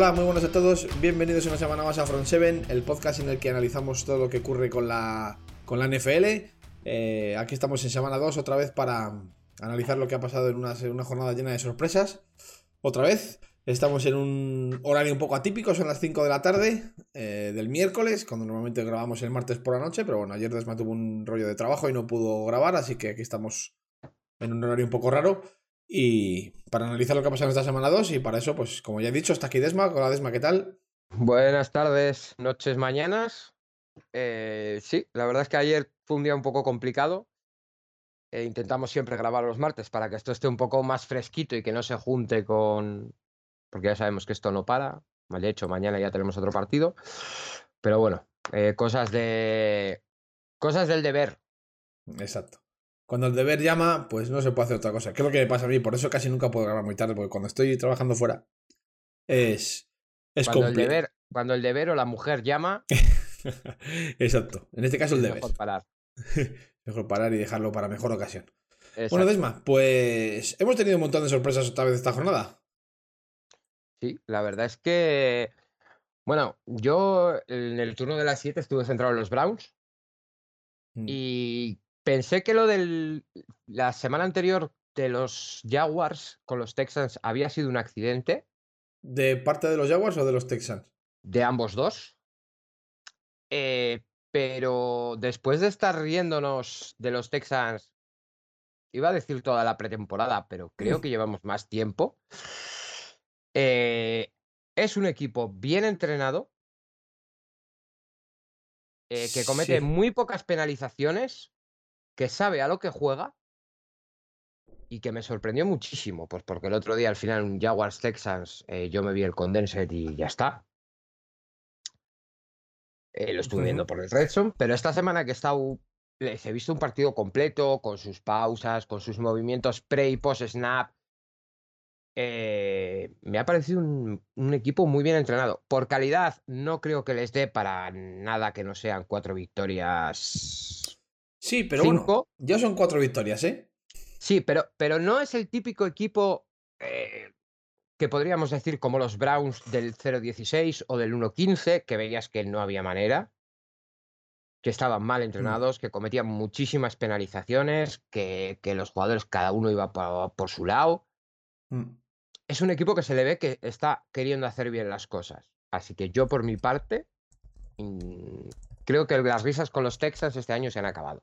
Hola, muy buenos a todos. Bienvenidos una semana más a Front 7, el podcast en el que analizamos todo lo que ocurre con la, con la NFL. Eh, aquí estamos en semana 2 otra vez para analizar lo que ha pasado en una, una, jornada llena de sorpresas. Otra vez. Estamos en un horario un poco atípico, son las 5 de la tarde eh, del miércoles, cuando normalmente grabamos el martes por la noche, pero bueno, ayer Desma tuvo un rollo de trabajo y no pudo grabar, así que aquí estamos en un horario un poco raro. Y para analizar lo que ha pasado en esta semana 2, y para eso, pues como ya he dicho, está aquí Desma. Hola Desma, ¿qué tal? Buenas tardes, noches, mañanas. Eh, sí, la verdad es que ayer fue un día un poco complicado. Eh, intentamos siempre grabar los martes para que esto esté un poco más fresquito y que no se junte con. Porque ya sabemos que esto no para. De hecho, mañana ya tenemos otro partido. Pero bueno, eh, cosas de. Cosas del deber. Exacto. Cuando el deber llama, pues no se puede hacer otra cosa. ¿Qué es lo que me pasa a mí? Por eso casi nunca puedo grabar muy tarde, porque cuando estoy trabajando fuera es, es cuando el deber Cuando el deber o la mujer llama. Exacto. En este caso el deber. Mejor parar. mejor parar y dejarlo para mejor ocasión. Bueno, Desma, pues hemos tenido un montón de sorpresas otra vez esta jornada. Sí, la verdad es que. Bueno, yo en el turno de las 7 estuve centrado en los Browns. Mm. Y Pensé que lo de la semana anterior de los Jaguars con los Texans había sido un accidente. ¿De parte de los Jaguars o de los Texans? De ambos dos. Eh, pero después de estar riéndonos de los Texans, iba a decir toda la pretemporada, pero creo que llevamos más tiempo. Eh, es un equipo bien entrenado, eh, que comete muy pocas penalizaciones que sabe a lo que juega y que me sorprendió muchísimo, pues porque el otro día al final un Jaguars Texans eh, yo me vi el Condensed y ya está. Eh, lo estuve viendo por el Redson, pero esta semana que he estado, les he visto un partido completo, con sus pausas, con sus movimientos pre y post snap. Eh, me ha parecido un, un, equipo muy bien entrenado. Por calidad, no creo que les dé para nada que no sean cuatro victorias Sí, pero bueno, ya son cuatro victorias, ¿eh? Sí, pero, pero no es el típico equipo eh, que podríamos decir como los Browns del 0-16 o del 1-15, que veías que no había manera, que estaban mal mm. entrenados, que cometían muchísimas penalizaciones, que, que, los jugadores cada uno iba por, su lado. Mm. Es un equipo que se le ve que está queriendo hacer bien las cosas. Así que yo por mi parte mm, creo que las risas con los Texans este año se han acabado.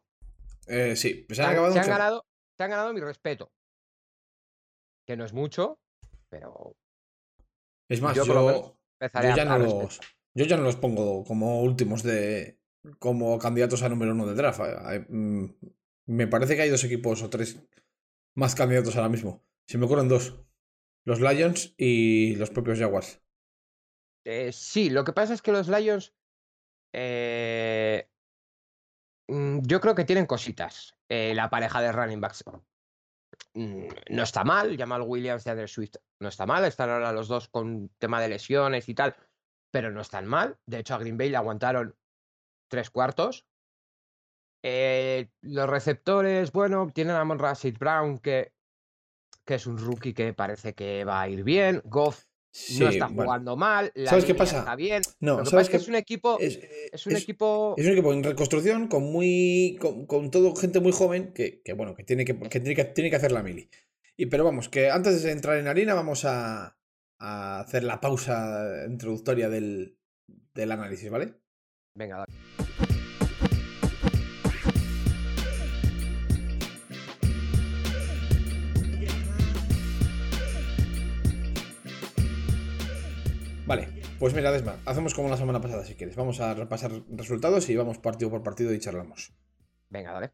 Eh, sí, se han, acabado. Se han, ganado, se han ganado mi respeto. Que no es mucho, pero. Es más, yo, ya no los, yo ya no los pongo como últimos de. como candidatos a número uno de draft. Mm, me parece que hay dos equipos o tres más candidatos ahora mismo. Se me ocurren dos. Los Lions y los propios Jaguars. Eh, sí, lo que pasa es que los Lions eh, mm, yo creo que tienen cositas. Eh, la pareja de running backs mm, no está mal. Jamal Williams de Andrew Swift no está mal. Están ahora los dos con tema de lesiones y tal, pero no están mal. De hecho, a Green Bay le aguantaron tres cuartos. Eh, los receptores, bueno, tienen a Monra Brown, que, que es un rookie que parece que va a ir bien. Goff no está jugando mal, la ¿Sabes qué pasa? está bien. No, ¿sabes que es un equipo es, un equipo es un equipo en reconstrucción con muy con, todo gente muy joven que, que bueno, que tiene que, que, tiene que tiene que hacer la mili. Y pero vamos, que antes de entrar en harina vamos a, a hacer la pausa introductoria del, del análisis, ¿vale? Venga, dale. Vale, pues mira, Desma, hacemos como la semana pasada si quieres. Vamos a repasar resultados y vamos partido por partido y charlamos. Venga, dale.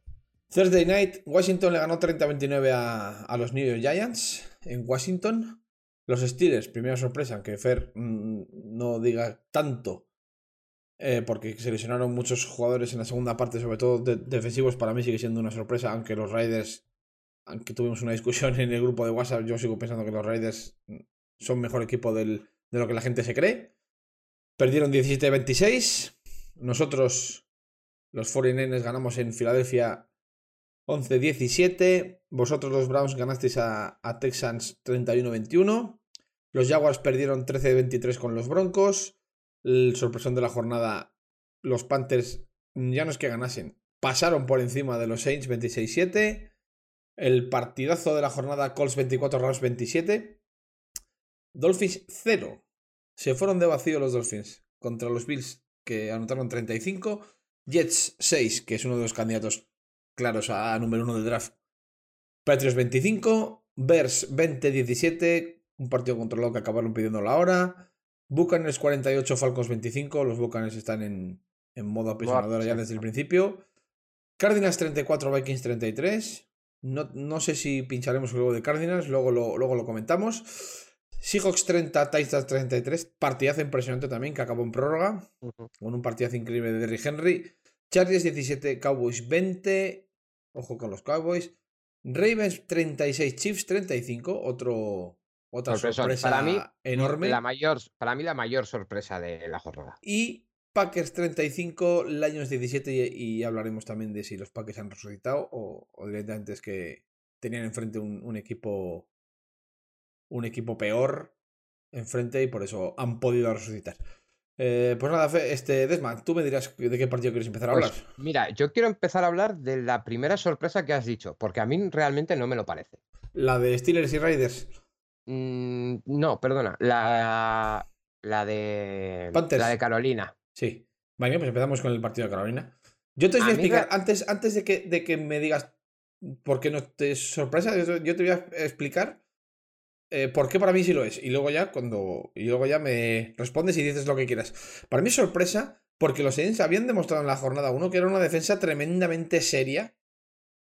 Thursday night, Washington le ganó 30-29 a, los New York Giants en Washington. Los Steelers, primera sorpresa, aunque Fer mm, no diga tanto, eh, porque se lesionaron muchos jugadores en la segunda parte, sobre todo defensivos, para mí sigue siendo una sorpresa, aunque los Raiders, aunque tuvimos una discusión en el grupo de WhatsApp, yo sigo pensando que los Raiders son mejor equipo del, de lo que la gente se cree. Perdieron 17-26. Nosotros, los 49ers, ganamos en Filadelfia 11-17. Vosotros, los Browns, ganasteis a, Texans 31-21. Los Jaguars perdieron 13-23 con los Broncos. El sorpresón de la jornada, los Panthers ya no es que ganasen, pasaron por encima de los Saints 26-7. El partidazo de la jornada, Colts 24, Rams 27. Dolphins 0. Se fueron de vacío los Dolphins contra los Bills, que anotaron 35. Jets 6, que es uno de los candidatos claros a número 1 del draft. Patriots 25. Bears 20-17. Un partido controlado que acabaron pidiendo la hora. Buccaneers 48, Falcons 25. Los Buccaneers están en, en modo apisonador ya desde el principio. Cardinals 34, Vikings 33. No, no sé si pincharemos luego de Cardinals, luego lo, luego lo comentamos. Seahawks 30, Titans 33. Partidazo impresionante también que acabó en prórroga. Con un partidazo increíble de Derrick Henry. Chargers 17, Cowboys 20. Ojo con los Cowboys. Ravens 36, Chiefs 35. Otro, otra sorpresa para mí, enorme. La mayor, para mí la mayor sorpresa de la jornada. Y Packers 35, Lions 17 y, y, hablaremos también de si los Packers han resucitado o, o directamente es que tenían enfrente un, un, equipo un equipo peor enfrente y por eso han podido resucitar. Eh, pues nada, Fe, este Desma, tú me dirás de qué partido quieres empezar a hablar. Pues, mira, yo quiero empezar a hablar de la primera sorpresa que has dicho, porque a mí realmente no me lo parece. La de Steelers y Raiders. Mm, no, perdona, la, la de Panthers. la de Carolina. Sí. Vale, pues empezamos con el partido de Carolina. Yo te voy a, explicar, me... antes, antes de, que, de que me digas por qué no te es sorpresa, yo te voy a explicar eh, por qué para mí sí lo es. Y luego ya cuando. Y luego ya me respondes y dices lo que quieras. Para mí es sorpresa, porque los Saints habían demostrado en la jornada 1 que era una defensa tremendamente seria.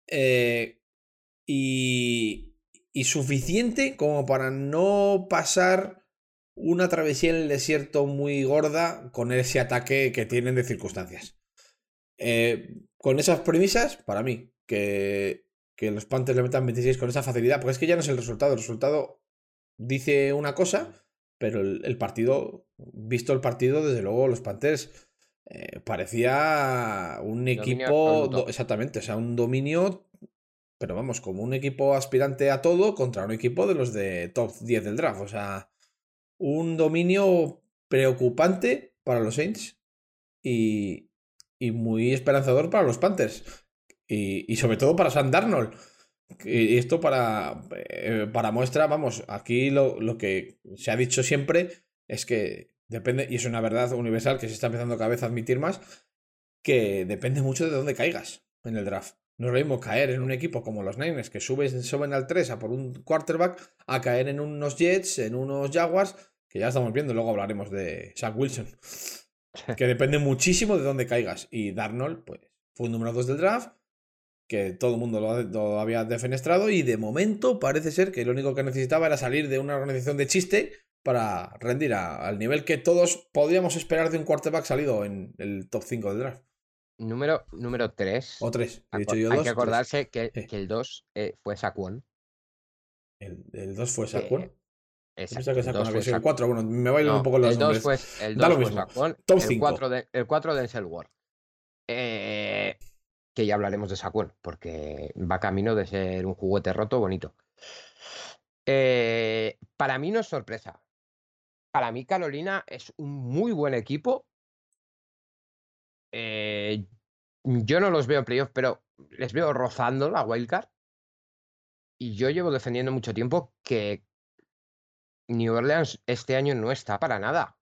Eh, y. Y suficiente como para no pasar una travesía en el desierto muy gorda con ese ataque que tienen de circunstancias. Eh, con esas premisas, para mí, que, que los Panthers le metan 26 con esa facilidad, porque es que ya no es el resultado, el resultado dice una cosa, pero el, el partido, visto el partido, desde luego los Panthers eh, parecía un equipo, do, exactamente, o sea, un dominio, pero vamos, como un equipo aspirante a todo contra un equipo de los de top 10 del draft, o sea, un dominio preocupante para los Saints y, y muy esperanzador para los Panthers. Y, y, sobre todo para Sam Darnold. Y esto para, eh, para muestra, vamos, aquí lo, lo, que se ha dicho siempre es que depende, y es una verdad universal que se está empezando cada vez a admitir más, que depende mucho de dónde caigas en el draft. No es lo mismo caer en un equipo como los Niners, que suben, suben al 3 a por un quarterback, a caer en unos Jets, en unos Jaguars, que ya estamos viendo, luego hablaremos de Zach Wilson, que depende muchísimo de dónde caigas. Y Darnold, pues, fue un número 2 del draft, que todo el mundo lo, lo, había defenestrado, y de momento parece ser que lo único que necesitaba era salir de una organización de chiste para rendir a, al nivel que todos podríamos esperar de un quarterback salido en el top 5 del draft. Número, número 3. O 3. Hay dos, que acordarse que, sí. que, el 2 eh, fue Saquon. ¿El, el 2 fue Saquon? Eh, Exacto, que Saquon había sido el 4. Bueno, me bailan no, un poco los el nombres. Fue, el 2 fue Saquon. Top el 4 de, el 4 de Denzel Ward. Eh, que ya hablaremos de Saquon, porque va camino de ser un juguete roto bonito. Eh, para mí no es sorpresa. Para mí Carolina es un muy buen equipo. Eh, yo no los veo en playoff, pero les veo rozando la wildcard. Y yo llevo defendiendo mucho tiempo que New Orleans este año no está para nada.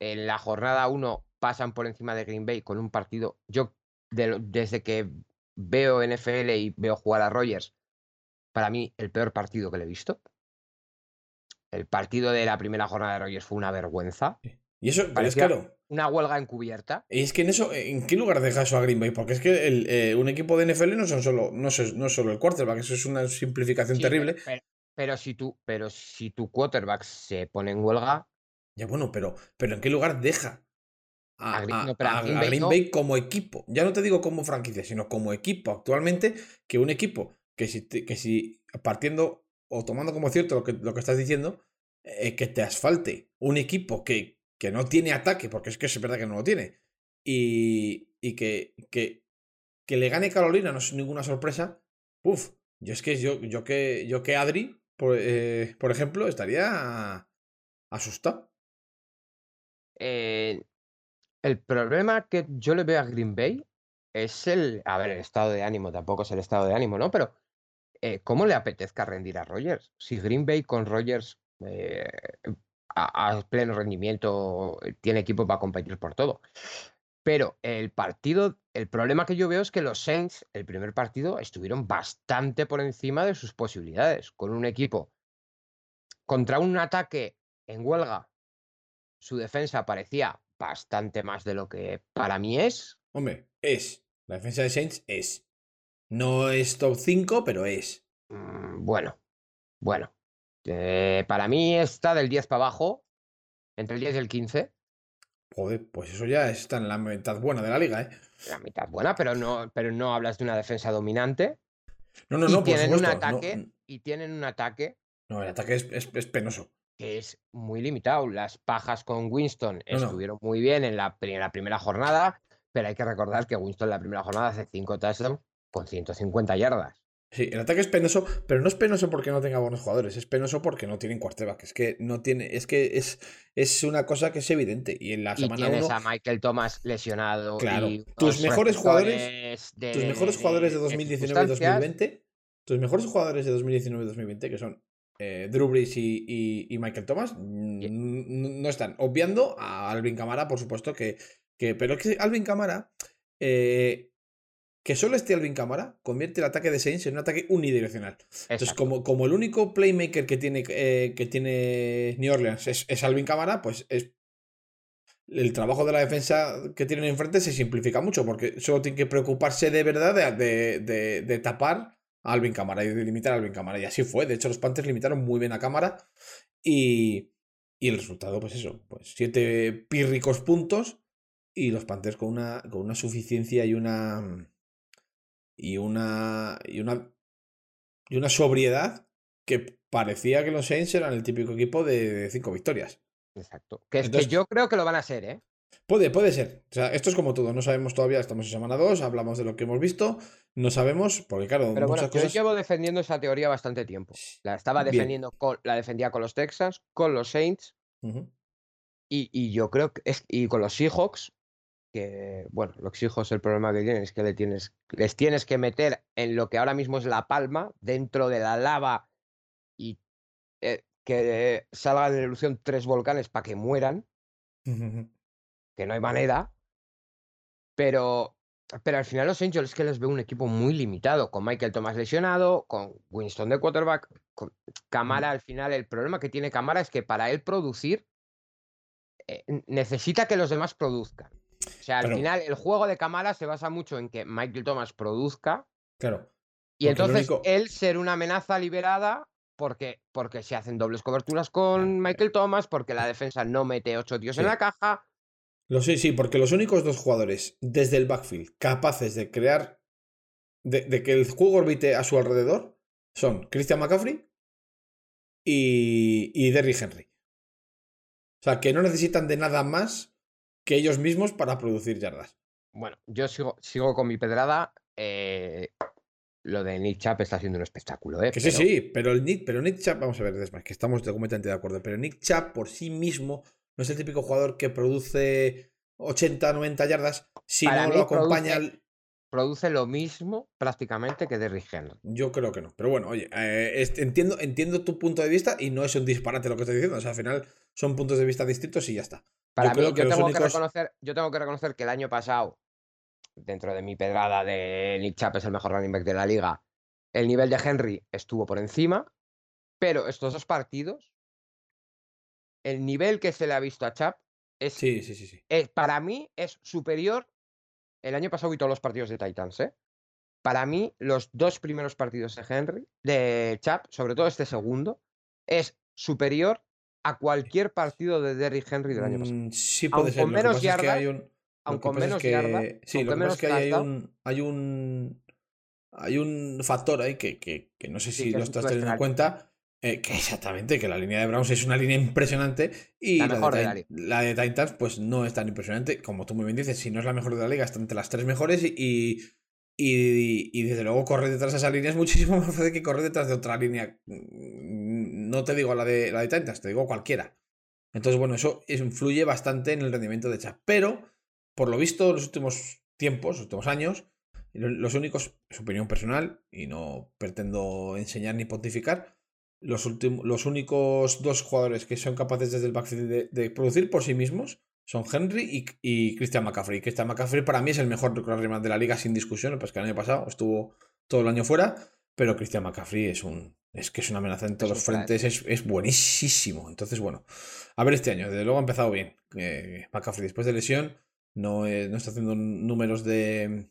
En la jornada 1 pasan por encima de Green Bay con un partido. Yo, de, desde que veo NFL y veo jugar a Rogers, para mí el peor partido que le he visto. El partido de la primera jornada de Rogers fue una vergüenza. Y eso, pero es claro. Una huelga encubierta. Y es que en eso, ¿en qué lugar deja eso a Green Bay? Porque es que el, eh, un equipo de NFL no son solo, no, es, no solo el quarterback, eso es una simplificación sí, terrible. Pero, pero, pero, si tú, pero si tu quarterback se pone en huelga. Ya bueno, pero, pero ¿en qué lugar deja a, a, a, no, a Green, Bay, Green Bay no. como equipo? Ya no te digo como franquicia, sino como equipo actualmente, que un equipo que si, que si partiendo o tomando como cierto lo que, lo que estás diciendo, eh, que te asfalte un equipo que, que no tiene ataque, porque es que es verdad que no lo tiene, y, y que, que, que, le gane Carolina no es ninguna sorpresa, uff, yo es que yo, yo que yo que Adri, por, eh, por ejemplo, estaría asusta. Eh, el problema que yo le veo a Green Bay es el, a ver, el estado de ánimo, tampoco es el estado de ánimo, ¿no? Pero eh, ¿cómo le apetezca rendir a Rogers? Si Green Bay con Rogers eh, a, a pleno rendimiento eh, tiene equipo para competir por todo. Pero el partido, el problema que yo veo es que los Saints, el primer partido, estuvieron bastante por encima de sus posibilidades, con un equipo contra un ataque en huelga. Su defensa parecía bastante más de lo que para mí es. Hombre, es. La defensa de Saints es. No es top 5, pero es. Mm, bueno, bueno. Eh, para mí está del 10 para abajo, entre el 10 y el 15. Joder, pues eso ya está en la mitad buena de la liga, ¿eh? La mitad buena, pero no, pero no hablas de una defensa dominante. No, no, y no, por tienen un supuesto. no- ataque, y tienen un ataque No, el ataque es, es- es penoso. Que es muy limitado. Las pajas con Winston No, no. estuvieron muy bien en la, pri- en la primera jornada, pero hay que recordar que Winston en la primera jornada hace 5 touchdowns con 150 yardas. Sí, el ataque es penoso, pero no es penoso porque no tenga buenos jugadores, es penoso porque no tienen quarterback. Es que no tiene, es que es, es una cosa que es evidente. Y en la Y semana tienes 1, a Michael Thomas lesionado. Claro. y Tus mejores jugadores- de- tus mejores jugadores de de 2019 y circunstancias, 2020, tus mejores jugadores de 2019 y 2020, que son eh, Drew Brees y, y- y Michael Thomas, mm, Yeah. no están. Obviando a Alvin Camara, por supuesto, que, que pero es que Alvin Camara, eh, que solo esté Alvin Camara, convierte el ataque de Saints en un ataque unidireccional. Entonces, como, como el único playmaker que tiene, eh, que tiene New Orleans es, es Alvin Camara, pues es. El trabajo de la defensa que tienen enfrente se simplifica mucho, porque solo tiene que preocuparse de verdad de, de- de- de tapar Alvin Camara y de limitar a Alvin Camara. Y así fue. De hecho, los Panthers limitaron muy bien a Cámara. Y, y el resultado, pues eso, pues siete pírricos puntos. Y los Panthers con una, con una suficiencia y una. Y una. Y una. Y una sobriedad que parecía que los Saints eran el típico equipo de, de cinco victorias. Exacto. Que es Entonces- que yo creo que lo van a ser, ¿eh? Puede, puede ser. O sea, esto es como todo. No sabemos todavía. Estamos en semana 2. Hablamos de lo que hemos visto. No sabemos. Porque, claro, Pero bueno, muchas yo cosas. llevo defendiendo esa teoría bastante tiempo. La estaba defendiendo con, la defendía con los Texans, con los Saints y, y yo creo que es, y con los Seahawks, que bueno, los Seahawks el problema que tienen es que le tienes, les tienes que meter en lo que ahora mismo es la palma, dentro de la lava y eh, que salgan en erupción tres volcanes para que mueran, Ujú. Que no hay manera. Pero, pero al final los es que les veo un equipo muy limitado, con Michael Thomas lesionado, con Winston de quarterback, con Camara al final. El problema que tiene Camara es que para él producir eh, necesita que los demás produzcan. O sea, al Pero- final el juego de Camara se basa mucho en que Michael Thomas produzca Claro. y entonces único- él ser una amenaza liberada porque, porque se hacen dobles coberturas con Michael Thomas, porque la defensa no mete ocho tíos en la caja. Lo sé, sí, porque los únicos dos jugadores desde el backfield capaces de crear. De, de que el juego orbite a su alrededor son Christian McCaffrey y, y Derrick Henry. O sea, que no necesitan de nada más que ellos mismos para producir yardas. Bueno, yo sigo, sigo con mi pedrada. eh, lo de Nick Chap está siendo un espectáculo, ¿eh? Que sí, Pero- sí, pero el Nick, pero Nick Chubb, vamos a ver, Desmar, que estamos completamente de acuerdo, pero Nick Chubb por sí mismo no es el típico jugador que produce 80, 90 yardas si Para no lo acompaña. produce- el- Produce lo mismo prácticamente que Derrick Henry. Yo creo que no. Pero bueno, oye, eh, entiendo, entiendo tu punto de vista y no es un disparate lo que estoy diciendo. O sea, al final son puntos de vista distintos y ya está. Para mí, creo yo, que los tengo que reconocer, yo tengo que reconocer que el año pasado, dentro de mi pedrada de Nick Chap es el mejor running back de la liga, el nivel de Henry estuvo por encima, pero estos dos partidos, el nivel que se le ha visto a Chap es, Sí, sí, sí, sí. es- para mí es superior. El año pasado vi todos los partidos de Titans, ¿eh? Para mí, los dos primeros partidos de Henry, de Chap, sobre todo este segundo, es superior a cualquier partido de Derrick Henry del año pasado. Mm, sí Aun puede ser. con menos pasa es que un. aun con menos que- Sí, lo que pasa es que hay un. Hay un. Hay un factor ahí que, que, que no sé si lo es estás teniendo en cuenta. Eh, que exactamente, que la línea de Browns es una línea impresionante y La de, de la Titans pues no es tan impresionante. Como tú muy bien dices, si no es la mejor de la liga, está entre las tres mejores y, y, y- y desde luego correr detrás de esa línea es muchísimo más fácil que correr detrás de otra línea. Mm, No te digo la de, la de Titans, te digo cualquiera. Entonces, bueno, eso influye bastante en el rendimiento de Chap. Pero, por lo visto, en los últimos tiempos, los últimos años, los únicos, es opinión personal, y no pretendo enseñar ni pontificar, los, últimos, los únicos dos jugadores que son capaces desde el backfield de, producir por sí mismos son Henry y, Christian McCaffrey. Christian McCaffrey para mí es el mejor de la liga sin discusión, pues que el año pasado estuvo todo el año fuera, pero Christian McCaffrey es un es que es una amenaza en todos los frentes, es, es, buenísimo. Entonces, bueno, a ver este año, desde luego ha empezado bien. Eh, McCaffrey después de lesión no, no está haciendo números de,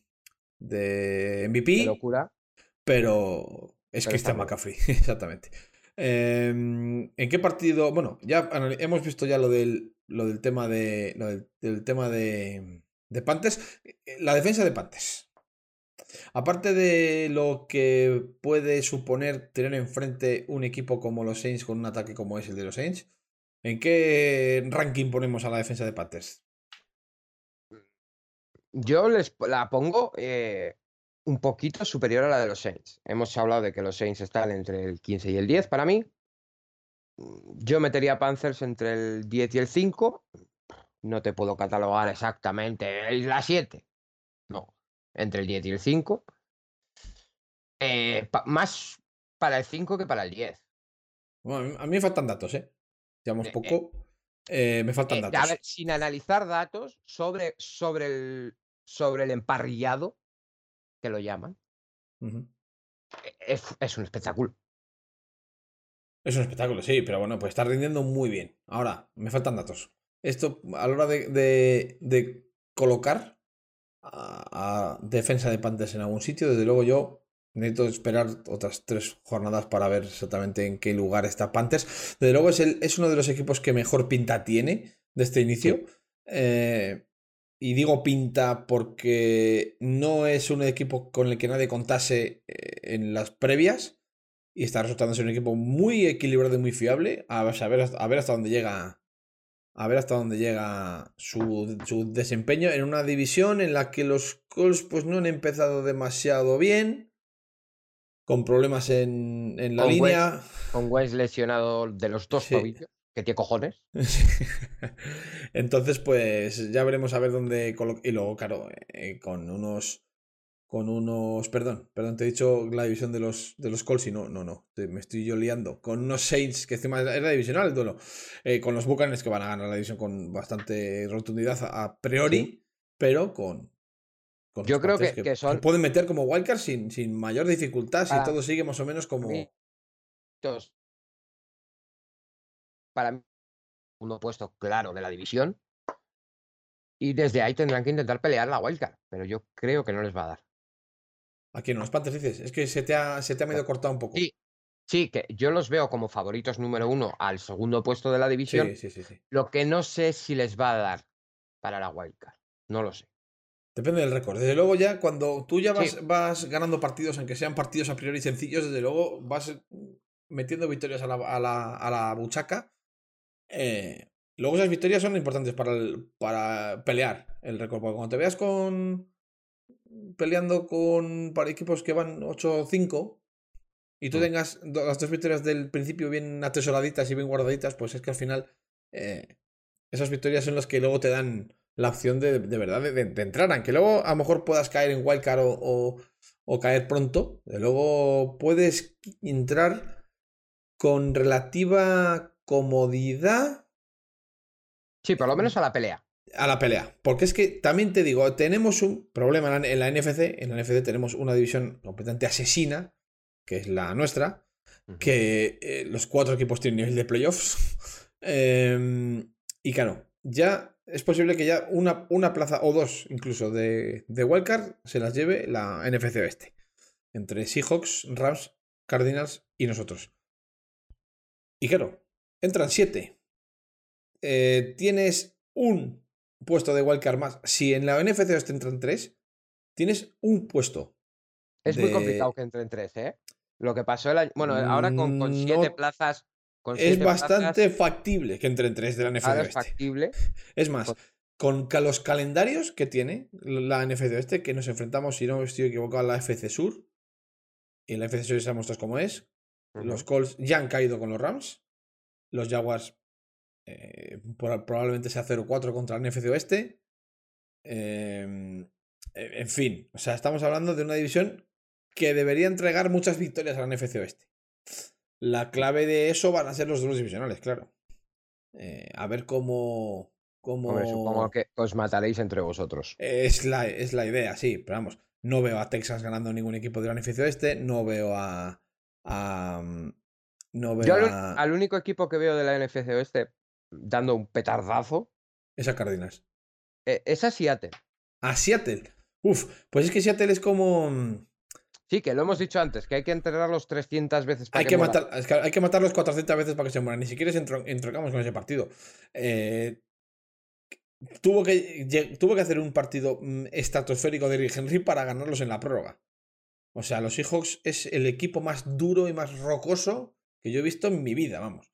de MVP. locura. Pero es Christian McCaffrey, exactamente. Em, ¿En qué partido? Bueno, ya hemos visto ya lo del, lo del tema de. Lo del, tema de. De Pantes. Eh, la defensa de Pantes. Aparte de lo que puede suponer tener enfrente un equipo como los Saints con un ataque como es el de los Saints, ¿en qué ranking ponemos a la defensa de Panthers? Yo les la pongo eh, un poquito superior a la de los Saints. Hemos hablado de que los Saints están entre el 15 y el 10 para mí. Yo metería a Panthers entre el 10 y el 5. No te puedo catalogar exactamente la 7. No, entre el 10 y el 5. Eh, más para el 5 que para el 10. Bueno, a mí me faltan datos, ¿eh? Digamos eh, poco. Eh, me faltan datos. A ver, sin analizar datos sobre, sobre, el, sobre el emparrillado, que lo llaman, es, un espectáculo. Es un espectáculo, sí, pero bueno, pues está rindiendo muy bien. Ahora, me faltan datos. Esto, a la hora de, de colocar a, defensa de Panthers en algún sitio. Desde luego yo necesito esperar otras tres jornadas para ver exactamente en qué lugar está Panthers. Desde luego es, el, es uno de los equipos que mejor pinta tiene de este inicio. Eh, y digo pinta porque no es un equipo con el que nadie contase eh, en las previas. Y está resultando ser un equipo muy equilibrado y muy fiable. A, saber, a ver hasta dónde llega a ver hasta dónde llega su, desempeño en una división en la que los Colts pues no han empezado demasiado bien, con problemas en, la línea. con West lesionado de los dos tobillos. ¿Qué tiene cojones? Entonces, pues ya veremos a ver dónde Y luego, claro, eh, con unos con unos. Perdón, perdón, te he dicho la división de los, de los Colts y no, no, no. me estoy yo liando. Con unos Saints, que encima era divisional el duelo. Eh, con los Buccaneers que van a ganar la división con bastante rotundidad a priori, pero con. yo creo que, son. pueden meter como wildcard sin, sin mayor dificultad si todo sigue más o menos como. Para mí, uno puesto claro de la división. Y desde ahí tendrán que intentar pelear la wildcard. Pero yo creo que no les va a dar. Aquí en los Panthers dices, es que se te ha, se te ha medio cortado un poco. Sí, sí, que yo los veo como favoritos número uno al segundo puesto de la división. Sí, sí, sí, Lo que no sé si les va a dar para la wildcard. No lo sé. Depende del récord. Desde luego, ya cuando tú ya vas, vas, ganando partidos, aunque sean partidos a priori sencillos, desde luego vas metiendo victorias a la, a la, a la buchaca. Eh, luego esas victorias son importantes para, para pelear el récord. Porque cuando te veas con peleando con para equipos que van 8-5 y tú mm. tengas las dos victorias del principio bien atesoraditas y bien guardaditas, pues es que al final eh, esas victorias son las que luego te dan la opción de, de verdad de, entrar, aunque luego a lo mejor puedas caer en wildcard o, o, o caer pronto, de luego puedes entrar con relativa comodidad. Sí, por lo menos a la pelea a la pelea. Porque es que también te digo, tenemos un problema en la NFC. En la NFC tenemos una división completamente asesina, que es la nuestra. Que eh, los cuatro equipos tienen nivel de playoffs. Em, y claro, ya es posible que ya una, una plaza o dos incluso de, de Wildcard se las lleve la NFC Oeste. Entre Seahawks, Rams, Cardinals y nosotros. Y claro, entran siete. Eh, tienes un puesto de wildcard más. Si en la NFC te entran tres, tienes un puesto. Es muy complicado que entren tres, ¿eh? Lo que pasó el año. Bueno, ahora con, con siete plazas. es bastante factible que entren tres de la NFC Es factible. Es más, con los calendarios que tiene la NFC Oeste, que nos enfrentamos, si no estoy equivocado, a la FC Sur. Y en la FC Sur ya muestras cómo es. Los Colts ya han caído con los Rams. Los Jaguars eh, probablemente sea 0-4 contra el NFC Oeste. Em, en fin, o sea, estamos hablando de una división que debería entregar muchas victorias a la NFC Oeste. La clave de eso van a ser los duelos divisionales, claro. Eh, a ver cómo. cómo... supongo que os mataréis entre vosotros. Es la, es la idea, sí, pero vamos. No veo a Texas ganando ningún equipo de la NFC Oeste. No veo a. no veo Yo a... al único equipo que veo de la NFC Oeste dando un petardazo. Esa Cardinals. Eh, es a Seattle. A Seattle. Uf, pues es que Seattle es como. Mm, sí, que lo hemos dicho antes, que hay que entrenarlos 300 veces para hay que, matar, Hay que matarlos 400 veces para que se mueran. Ni siquiera entrocamos con ese partido. Eh, tuvo, que, tuvo que hacer un partido mm, estratosférico de Henry para ganarlos en la prórroga. O sea, los Seahawks es el equipo más duro y más rocoso que yo he visto en mi vida, vamos.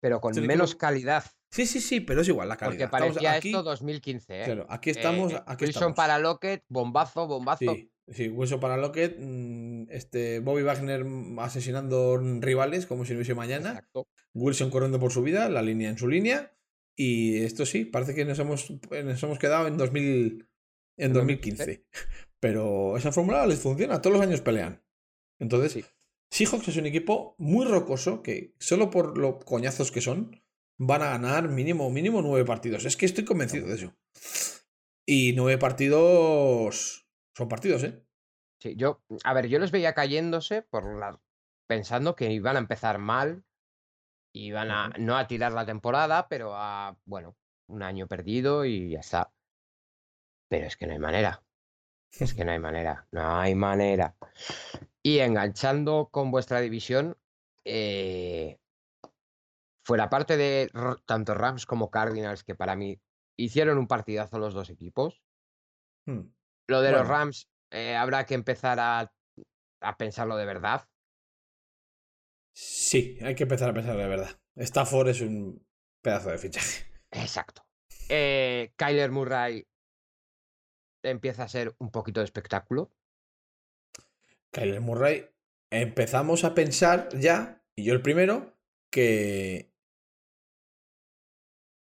Pero con menos calidad. Sí, sí, sí, pero es igual la calidad. Porque parecía esto 2015, ¿eh? Claro, aquí estamos. Eh, aquí Wilson para Lockett, bombazo, bombazo. Sí, sí, Wilson para Lockett. Mm, este, Bobby Wagner asesinando rivales como si no hubiese mañana. Exacto. Wilson corriendo por su vida, la línea en su línea. Y esto sí, parece que nos hemos, nos hemos quedado en, 2000, en 2015. Pero esa fórmula les funciona, todos los años pelean. Entonces, sí. Seahawks es un equipo muy rocoso que solo por lo coñazos que son van a ganar mínimo, mínimo nueve partidos. Es que estoy convencido de eso. Y nueve partidos son partidos, ¿eh? Sí, yo, a ver, yo les veía cayéndose por la, pensando que iban a empezar mal, iban a no a tirar la temporada, pero a, bueno, un año perdido y ya está. Pero es que no hay manera. Es que no hay manera, no hay manera. Y enganchando con vuestra división, eh, fuera parte de tanto Rams como Cardinals, que para mí hicieron un partidazo los dos equipos. Hmm. Lo de los Rams eh, habrá que empezar a, a, pensarlo de verdad. Sí, hay que empezar a pensarlo de verdad. Stafford es un pedazo de fichaje. Exacto. Eh, Kyler Murray empieza a ser un poquito de espectáculo. Kyler Murray, empezamos a pensar ya, y yo el primero, que.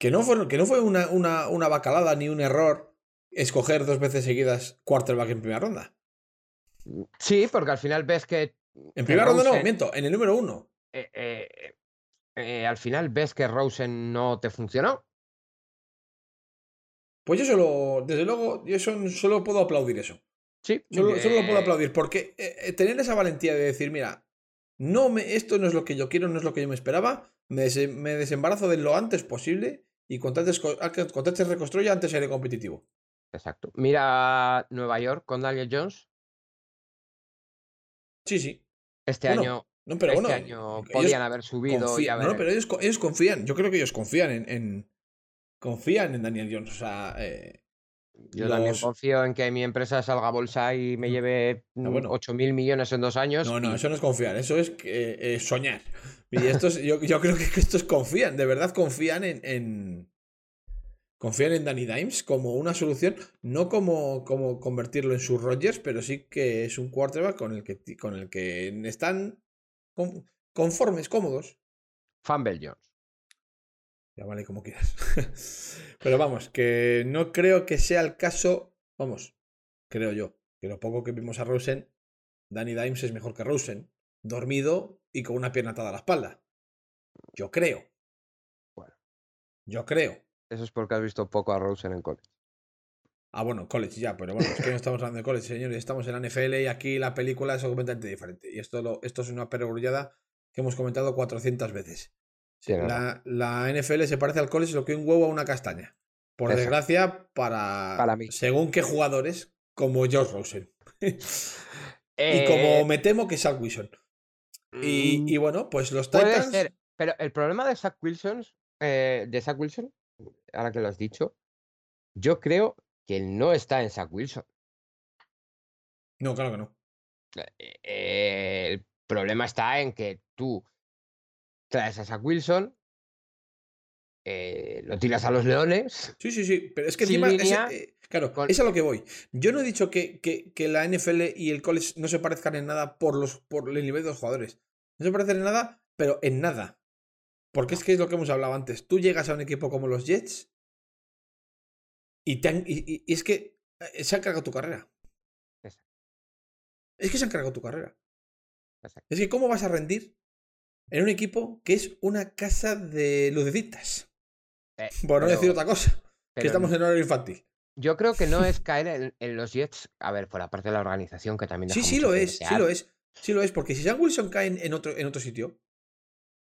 Que no fue, que no fue una, una, una bacalada ni un error escoger dos veces seguidas quarterback en primera ronda. Sí, porque al final ves que. En primera ronda no, miento, en el número uno. Eh, eh, eh, al final ves que Rosen no te funcionó. Pues yo solo, desde luego, yo solo puedo aplaudir eso. Sí. Solo, lo puedo aplaudir, porque eh, eh, tener esa valentía de decir, mira, no me, esto no es lo que yo quiero, no es lo que yo me esperaba, me, desembarazo de lo antes posible y con antes, se reconstruya, antes seré competitivo. Exacto. Mira Nueva York con Daniel Jones. Sí, sí. Este año. No, pero este año podían haber subido. Y No, pero ellos, confían. Yo creo que ellos confían en, confían en Daniel Jones. O sea, eh, yo también confío en que mi empresa salga a bolsa y me mm. lleve 8 mil millones en dos años. No, no, eso no es confiar, eso es eh, soñar. Y esto yo, creo que estos confían, de verdad confían en, confían en Danny Dimes como una solución, no como, como convertirlo en su Rogers, pero sí que es un quarterback con el que, con el que están conformes, cómodos. Fumble Jones. Ya vale, como quieras. Pero vamos, que no creo que sea el caso. Vamos, creo yo. Que lo poco que vimos a Rosen, Danny Dimes es mejor que Rosen. Dormido y con una pierna atada a la espalda. Yo creo. Bueno. Yo creo. Eso es porque has visto poco a Rosen en college. Ah, bueno, college ya, pero bueno, es que no estamos hablando de college, señores. Estamos en la NFL y aquí la película es completamente diferente. Y esto, lo, esto es una perogrullada que hemos comentado 400 veces la, la, NFL se parece al college lo que un huevo a una castaña. Por desgracia, para, mí. según qué jugadores, como Josh Rosen. y como eh, me temo que Zach Wilson. Y, mm, y, bueno, pues los Titans. pero el problema de Zach Wilson, eh, de Zach Wilson, ahora que lo has dicho, yo creo que él no está en Zach Wilson. No, claro que no. Eh, el problema está en que tú traes a Zach Wilson, eh, lo tiras a los leones. Sí, sí, sí, pero es que encima. Eh, claro, es a lo que voy. Yo no he dicho que, que, la NFL y el college no se parezcan en nada por, los, por el nivel de los jugadores. No se parecen en nada, pero en nada. Porque es que es lo que hemos hablado antes. Tú llegas a un equipo como los Jets y, te han- y- y- y es que eh, se han cargado tu carrera. Exacto. Es que se han cargado tu carrera. Exacto. Es que ¿cómo vas a rendir en un equipo que es una casa de lucecitas? Eh, Por no pero- decir otra cosa. Que estamos en horario infantil. Yo creo que no es caer en, en los Jets. A ver, por la parte de la organización que también. Sí, sí lo es, sí lo es. Sí lo es, porque si Sam Wilson cae en, otro, en otro sitio,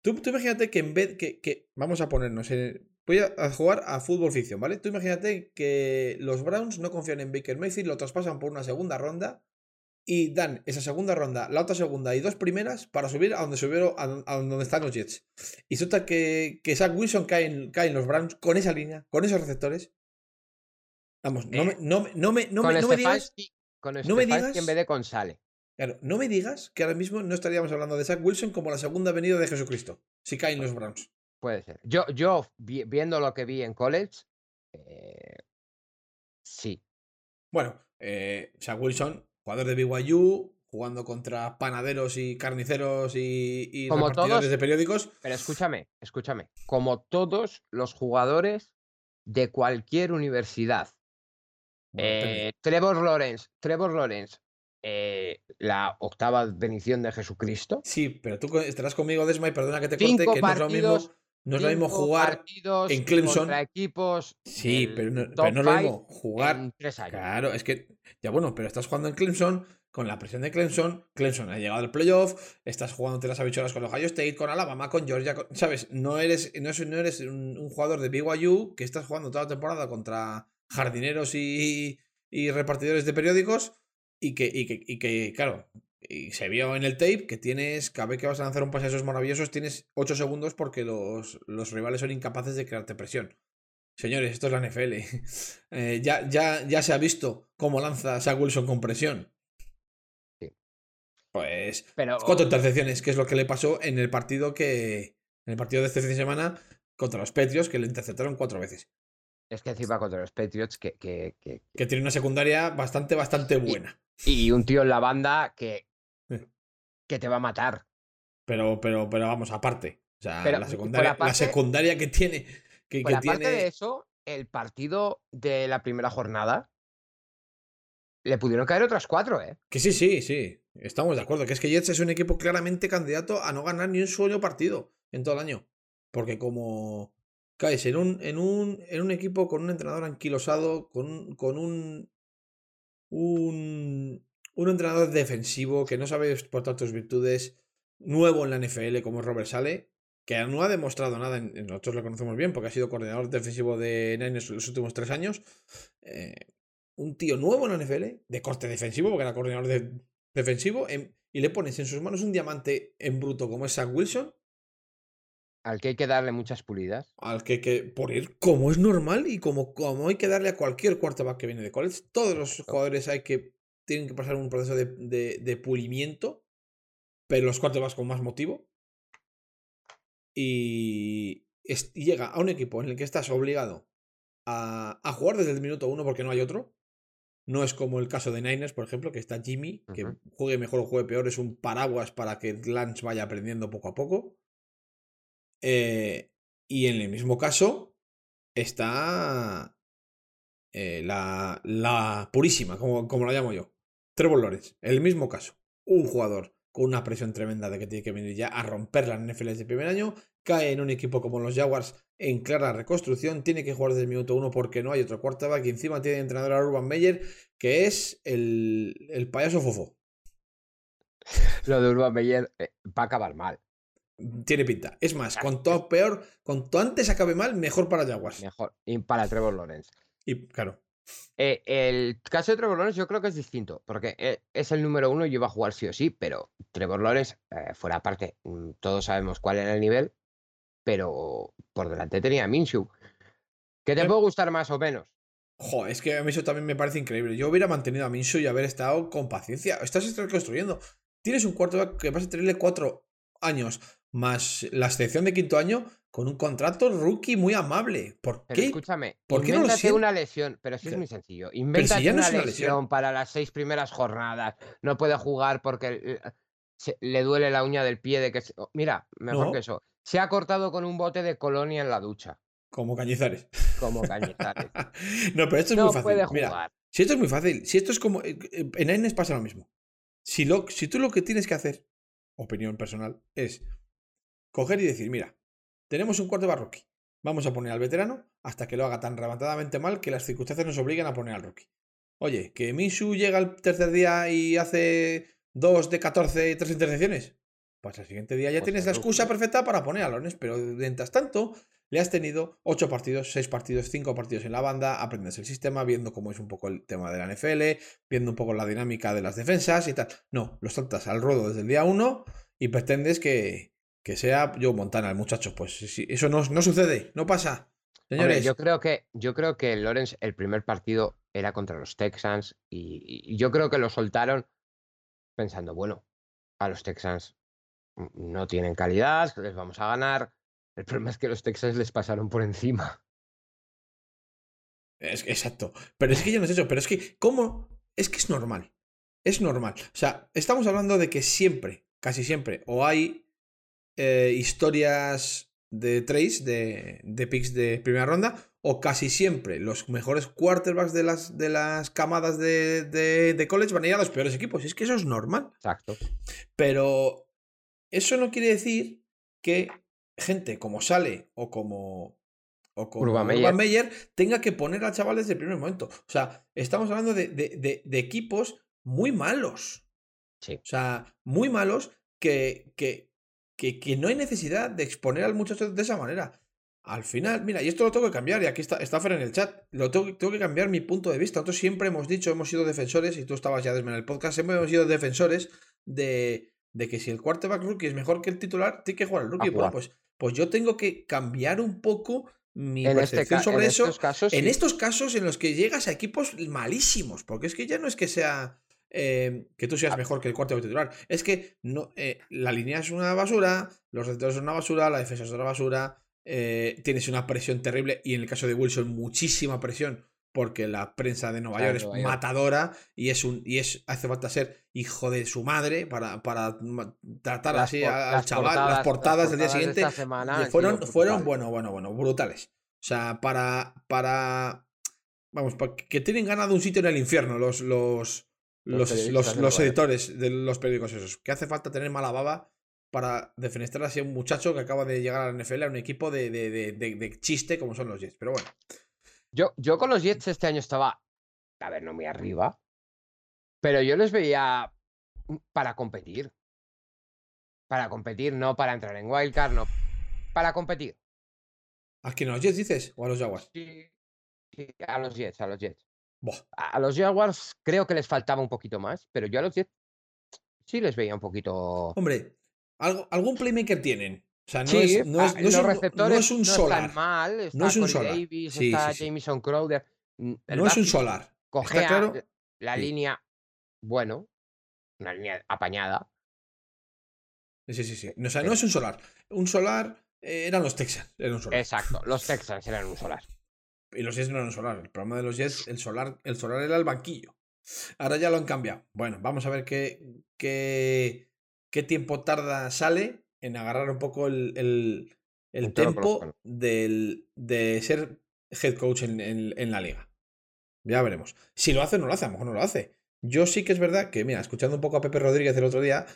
tú, tú imagínate que en vez que, que vamos a ponernos en... Voy a, a jugar a fútbol ficción, ¿vale? Tú imagínate que los Browns no confían en Baker Mayfield, lo traspasan por una segunda ronda y dan esa segunda ronda, la otra segunda y dos primeras para subir a donde subieron, a, donde están los Jets. Y resulta que, que Zach Wilson cae en, cae en los Browns con esa línea, con esos receptores. Vamos, no me, no me, no me, no con me, no me digas... Con no me digas- en vez de con Sale. Claro, no me digas que ahora mismo no estaríamos hablando de Zach Wilson como la segunda venida de Jesucristo, si caen los Browns. Puede ser. Yo, yo vi- viendo lo que vi en college, eh, sí. Bueno, eh, Zach Wilson, jugador de BYU, jugando contra panaderos y carniceros y, y Como repartidores todos- de periódicos. Pero escúchame, escúchame. Como todos los jugadores de cualquier universidad. Bueno. Eh, Trevor Lawrence, Trevor Lawrence, eh, la octava bendición de Jesucristo. Sí, pero tú estarás conmigo, Desma, y perdona que te corte, Cinco que no es lo mismo, partidos, no es lo mismo jugar. en Clemson. contra equipos. Sí, pero no, pero no es lo mismo jugar. en tres años. Claro, es que, ya bueno, pero estás jugando en Clemson, con la presión de Clemson, Clemson ha llegado al playoff, estás jugando entre las habichuelas con Ohio State, con Alabama, con Georgia, con- ¿sabes? No eres, no, no eres un, un jugador de BYU que estás jugando toda la temporada contra jardineros y, y repartidores de periódicos y que, y que, y que, claro, y se vio en el tape que tienes, cada vez que vas a lanzar un pase de esos maravillosos, tienes 8 segundos porque los, los rivales son incapaces de crearte presión. Señores, esto es la NFL. Eh, ya, ya, ya se ha visto cómo lanza Zach Wilson con presión. Sí. Pues Pero cuatro intercepciones, que es lo que le pasó en el partido que. En el partido de este fin de semana contra los Patriots, que le interceptaron cuatro veces. es que encima contra los Patriots que, que- que- Que tiene una secundaria bastante, bastante buena. y un tío en la banda que. Que te va a matar. Pero, pero, pero vamos, aparte. O sea, Pero, la, secundaria, la aparte- secundaria que tiene. Que, Por que aparte tiene. de eso, el partido de la primera jornada le pudieron caer otras cuatro, ¿eh? Que sí, sí, sí. Estamos de acuerdo. Que es que Jets es un equipo claramente candidato a no ganar ni un solo partido en todo el año. Porque como caes en un, en un, en un equipo con un entrenador anquilosado, con, con un, un, un entrenador defensivo que no sabe exportar tus virtudes, nuevo en la NFL como es Robert Sale, que no ha demostrado nada, nosotros lo conocemos bien porque ha sido coordinador defensivo de Niners los últimos tres años. eh, un tío nuevo en la NFL, de corte defensivo, porque era coordinador de- defensivo, en- y le pones en sus manos un diamante en bruto como es Zach Wilson, Al que hay que darle muchas pulidas. al que hay que poner como es normal y como, como hay que darle a cualquier quarterback que viene de college. Todos los jugadores hay que, tienen que pasar un proceso de, de- de pulimiento, pero los quarterbacks con más motivo. Y, es- y llega a un equipo en el que estás obligado a, a jugar desde el minuto uno porque no hay otro. No es como el caso de Niners, por ejemplo, que está Jimmy, que juegue mejor o juegue peor, es un paraguas para que Lance vaya aprendiendo poco a poco. Eh, y en el mismo caso está eh, la, la purísima, como, como la llamo yo. Trevor Lawrence, el mismo caso. Un jugador con una presión tremenda de que tiene que venir ya a romper la NFL de primer año, cae en un equipo como los Jaguars en clara reconstrucción, tiene que jugar desde el minuto uno porque no hay otro quarterback y encima tiene entrenador a Urban Meyer, que es el, el payaso fofo. Lo de Urban Meyer eh, va a acabar mal. Tiene pinta. Es más, cuanto peor, cuanto antes acabe mal, mejor para Jaguars. Mejor. Y para Trevor Lawrence. Y claro, Eh, el caso de Trevor Lawrence yo creo que es distinto, porque eh, es el número uno y iba a jugar sí o sí, pero Trevor Lawrence, eh, fuera aparte, mm, todos sabemos cuál era el nivel, pero por delante tenía a Minshew. Que te puede gustar más o menos. Jo, es que a mí eso también me parece increíble. Yo hubiera mantenido a Minshew y haber estado con paciencia. Estás reconstruyendo. Tienes un cuarto que vas a tenerle cuatro años más la excepción de quinto año con un contrato rookie muy amable. ¿Por Pero qué? escúchame, ¿Por qué no lo una lesión, pero sí es muy sencillo. Invéntate ya no una, es una lesión, lesión. para las seis primeras jornadas. No puede jugar porque eh, se- le duele la uña del pie de que... se- Mira, mejor No. que eso. se ha cortado con un bote de colonia en la ducha. Como Cañizares. Como Cañizares. no, pero esto es no muy fácil. puede Mira, si esto es muy fácil, si esto es como. eh, En Aines pasa lo mismo. Si, lo, si tú lo que tienes que hacer, opinión personal, es coger y decir: mira, tenemos un cuarto rookie. Vamos a poner al veterano hasta que lo haga tan rematadamente mal que las circunstancias nos obliguen a poner al rookie. Oye, que Minshu llega el tercer día y hace 2 de 14 y 3 intercepciones. Pues al siguiente día ya Pues tienes la excusa perfecta para poner a Lones, pero mientras tanto le has tenido 8 partidos, 6 partidos, 5 partidos en la banda, aprendes el sistema, viendo cómo es un poco el tema de la NFL, viendo un poco la dinámica de las defensas y tal. No, lo saltas al ruedo desde el día 1 y pretendes que, que sea Joe Montana el muchacho. Pues sí, eso no, no sucede, no pasa. Hombre, Señores, yo creo que yo creo que Lawrence el primer partido era contra los Texans y, y yo creo que lo soltaron pensando, bueno, a los Texans no tienen calidad, les vamos a ganar. El problema es que los Texans les pasaron por encima. Es, exacto. Pero es que yo no sé eso. Pero es que, ¿cómo? Es que es normal. Es normal. O sea, estamos hablando de que siempre, casi siempre, o hay eh, historias de trace, de, de picks de primera ronda, o casi siempre los mejores quarterbacks de las, de las camadas de, de, de college van a ir a los peores equipos. Es que eso es normal. Exacto. Pero eso no quiere decir que gente como Sale o como, o como Urban Urban Meyer. Tenga que poner al chaval desde el primer momento. O sea, estamos hablando de- de equipos muy malos. Sí. O sea, muy malos que, que, que, que no hay necesidad de exponer al muchacho de esa manera. Al final, mira, y esto lo tengo que cambiar, y aquí está, está Fer en el chat, lo tengo, tengo que cambiar mi punto de vista. Nosotros siempre hemos dicho, hemos sido defensores, y tú estabas ya Desme, en el podcast, siempre hemos sido defensores de, de que si el quarterback rookie es mejor que el titular, tiene que jugar el rookie. Bueno, pues, pues yo tengo que cambiar un poco mi En, este percepción sobre en eso. estos casos, En sí. estos casos en los que llegas a equipos malísimos, porque es que ya no es que sea eh, que tú seas Ah. mejor que el cuarto titular, es que no, eh, la línea es una basura, los receptores son una basura, la defensa es una basura, eh, tienes una presión terrible y en el caso de Wilson muchísima presión porque la prensa de Nueva Claro, York es Nueva York. matadora y es un y es hace falta ser hijo de su madre para, para tratar Las así por- al las chaval portadas- las las portadas del día de siguiente semana fueron, fueron bueno, bueno, bueno, brutales. O sea, para. para. Vamos, pa- que tienen ganado un sitio en el infierno los. los. Los los, los- editores de los periódicos esos. Que hace falta tener mala baba para defenestrar así a un muchacho que acaba de llegar a la NFL a un equipo de, de, de, de- chiste como son los Jets. Pero bueno. Yo, yo con los Jets este año estaba, a ver, no muy arriba, pero yo les veía para competir. Para competir, no para entrar en Wildcard, no. Para competir. ¿A quién a los Jets dices? ¿O a los Jaguars? Sí, sí, a los Jets, a los Jets. Buah. A los Jaguars creo que les faltaba un poquito más, pero yo a los Jets sí les veía un poquito. Hombre, algo, algún playmaker tienen. O sea, no sí, es, no es, a- no es los un, receptores no es un solar. están mal. Está No es un Corey solar. Davis, Sí, está sí, sí. Jamison Crowder. el No es un solar. Cogea claro? la línea, bueno, una línea apañada. Sí, sí, sí. O sea, no es un solar. Un solar eh, eran los Texans. Era un solar. Exacto, los Texans eran un solar. Y los Jets no eran solar. El problema de los Jets, el solar, el solar era el banquillo. Ahora ya lo han cambiado. Bueno, vamos a ver qué, qué, qué tiempo tarda sale en agarrar un poco el, el, el cuernos. del, de ser head coach en, en- en la liga. Ya veremos. Si lo hace o no lo hace, a lo mejor no lo hace. Yo sí que es verdad que, mira, escuchando un poco a Pepe Rodríguez el otro día,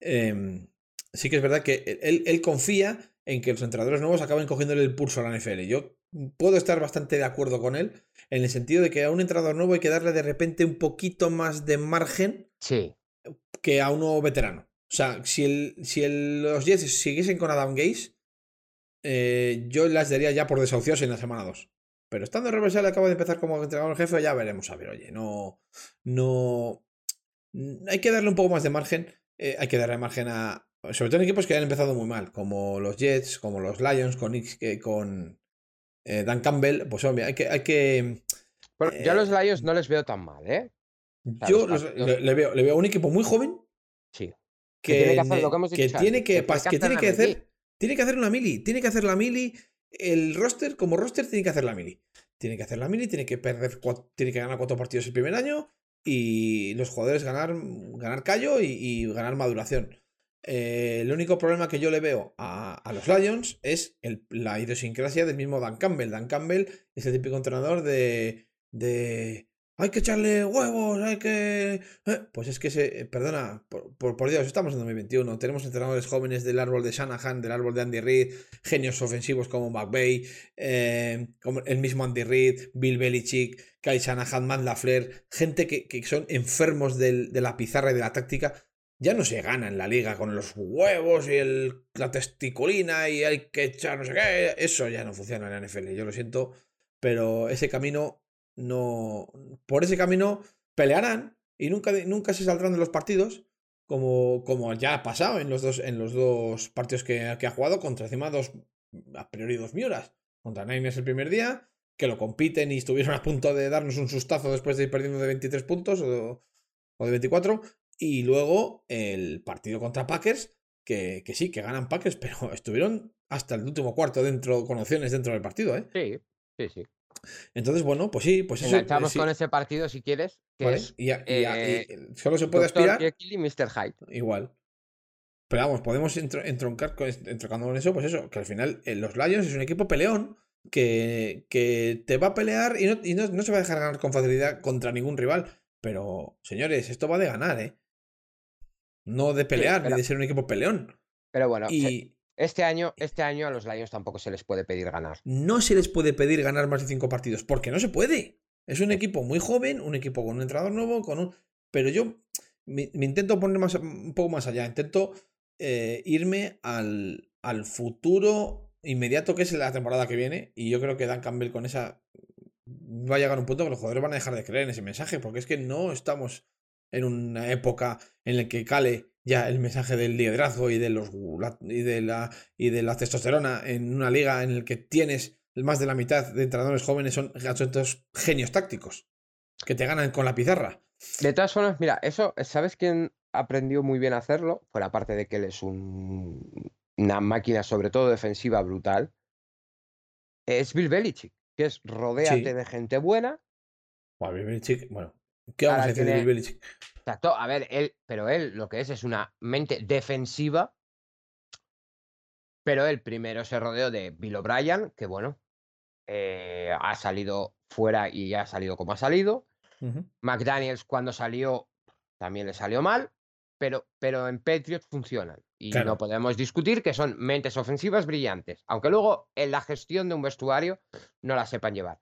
em, sí que es verdad que él, él confía en que los entrenadores nuevos acaben cogiéndole el pulso a la NFL. Yo puedo estar bastante de acuerdo con él en el sentido de que a un entrenador nuevo hay que darle de repente un poquito más de margen Sí, que a uno veterano. O sea, si, el, si el- los Jets siguiesen con Adam Gaze, eh, yo las daría ya por desahuciados en la semana 2. Pero estando Reversal acaba de empezar como entrenador jefe, ya veremos. A ver, oye, no. No. Hay que darle un poco más de margen. eh, hay que darle margen a. Sobre todo en equipos que han empezado muy mal, como los Jets, como los Lions, con, que- con eh, Dan Campbell. Pues hombre, hay que. Hay que Bueno, yo a los Eh, Lions no les veo tan mal, ¿eh? sea, yo los los- le, le veo, le veo un equipo muy joven Sí. que, tiene que hacer lo que hemos que dicho tiene que, tiene pas- que que tiene hacer que mili. hacer tiene que hacer una mili tiene que hacer la mili el roster como roster tiene que hacer la mili tiene que hacer la mili tiene que perder cua- tiene que ganar cuatro partidos el primer año y los jugadores ganar ganar callo y, y ganar maduración Eh, el único problema que yo le veo a, los Lions es la idiosincrasia del mismo Dan Campbell. Dan Campbell es el típico entrenador de, de hay que echarle huevos, hay que... Eh, pues es que se... Perdona, por, por, Dios, estamos en 2021, tenemos entrenadores jóvenes del árbol de Shanahan, del árbol de Andy Reid, genios ofensivos como McVeigh, eh, como el mismo Andy Reid, Bill Belichick, Kai Shanahan, Matt LaFleur, gente que, son enfermos de la pizarra y de la táctica, ya no se gana en la liga con los huevos y el, la testiculina y hay que echar no sé qué, eso ya no funciona en la NFL, yo lo siento, pero ese camino no. Por ese camino pelearán y nunca, nunca se saldrán de los partidos. Como, como ya ha pasado en los dos, en los dos partidos que, ha jugado contra encima dos, a priori dos Miuras. Contra Niners el primer día, que lo compiten y estuvieron a punto de darnos un sustazo después de ir perdiendo de 23 puntos o, de 24. Y luego el partido contra Packers, que, que, sí, que ganan Packers, pero estuvieron hasta el último cuarto dentro, con opciones dentro del partido, ¿eh? Sí, sí, sí. Entonces, bueno, pues sí, pues eso. Enganchamos eh, con ese partido si quieres. Que es, y, eh, solo se puede aspirar. y Mr. Hyde. Igual. Pero vamos, podemos entroncar con, entroncando con eso, pues eso, que al final eh, los Lions es un equipo peleón que, que te va a pelear y, no, y no, no, se va a dejar ganar con facilidad contra ningún rival. Pero, señores, esto va de ganar, ¿eh? No de pelear, ni de ser un equipo peleón. Pero bueno, y, este año, este año a los Lions tampoco se les puede pedir ganar. No se les puede pedir ganar más de cinco partidos, porque no se puede. Es un equipo muy joven, un equipo con un entrenador nuevo, con un. Pero yo me, intento poner más, un poco más allá. Intento eh, irme al, al futuro inmediato que es la temporada que viene. Y yo creo que Dan Campbell con esa. Va a llegar a un punto que los jugadores van a dejar de creer en ese mensaje. Porque es que no estamos en una época en la que cale ya el mensaje del liderazgo y de los y de la y de la testosterona en una liga en la que tienes más de la mitad de entrenadores jóvenes son genios tácticos que te ganan con la pizarra. De todas formas, mira, eso, ¿sabes quién aprendió muy bien a hacerlo? Fuera parte de que él es un, una máquina, sobre todo defensiva, brutal. Es Bill Belichick, que es rodeate de gente buena. Bueno, Bill Belichick, bueno, ¿qué vamos a decir de Bill Belichick? Exacto, a ver, él, pero él lo que es es una mente defensiva. Pero él primero se rodeó de Bill O'Brien, que bueno, eh, ha salido fuera y ha salido como ha salido. McDaniels cuando salió también le salió mal, pero, pero en Patriots funcionan. Y no podemos discutir que son mentes ofensivas brillantes, aunque luego en la gestión de un vestuario no la sepan llevar.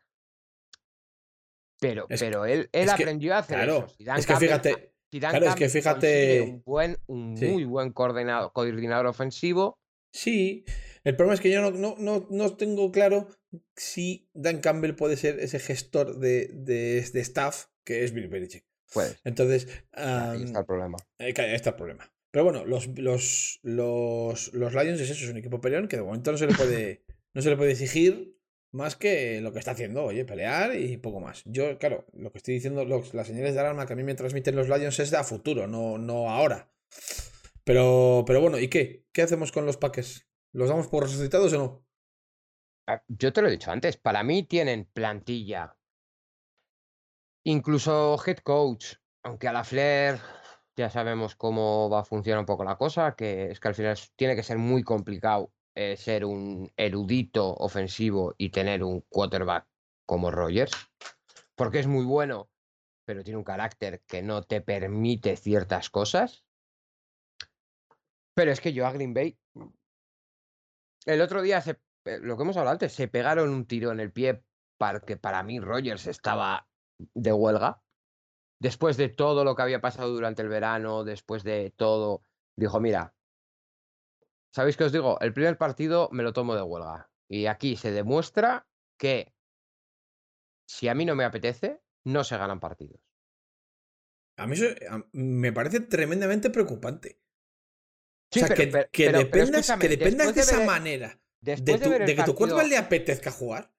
Pero, pero él, él aprendió a hacer eso. es que fíjate, claro, es que fíjate. Un, buen, un muy buen coordinador, coordinador ofensivo. Sí, el problema es que yo no, no, no, tengo claro si Dan Campbell puede ser ese gestor de, de, staff que es Bill Belichick. Pues. Entonces. ahí está el problema. Ahí está el problema. Pero bueno, los, los, los, los Lions es eso, es un equipo peleón que de momento no se le puede, no se le puede exigir más que lo que está haciendo, oye, pelear y poco más. Yo, claro, lo que estoy diciendo, las señales de alarma que a mí me transmiten los Lions es de a futuro, no, no ahora. Pero, pero bueno, ¿y qué? ¿Qué hacemos con los paques? ¿Los damos por resucitados o no? Ah, yo te lo he dicho antes, para mí tienen plantilla. Incluso head coach, aunque a la Flair ya sabemos cómo va a funcionar un poco la cosa, que es que al final tiene que ser muy complicado eh, ser un erudito ofensivo y tener un quarterback como Rogers, porque es muy bueno, pero tiene un carácter que no te permite ciertas cosas. Pero es que yo a Green Bay, el otro día, se, eh, lo que hemos hablado antes, se pegaron un tiro en el pie porque para mí Rogers estaba de huelga. Después de todo lo que había pasado durante el verano, después de todo, dijo, mira, ¿Sabéis qué os digo? El primer partido me lo tomo de huelga. Y aquí se demuestra que si a mí no me apetece, no se ganan partidos. A mí eso me parece tremendamente preocupante. o sea, que, dependas, que dependas de, esa manera de, que tu cuerpo le apetezca jugar.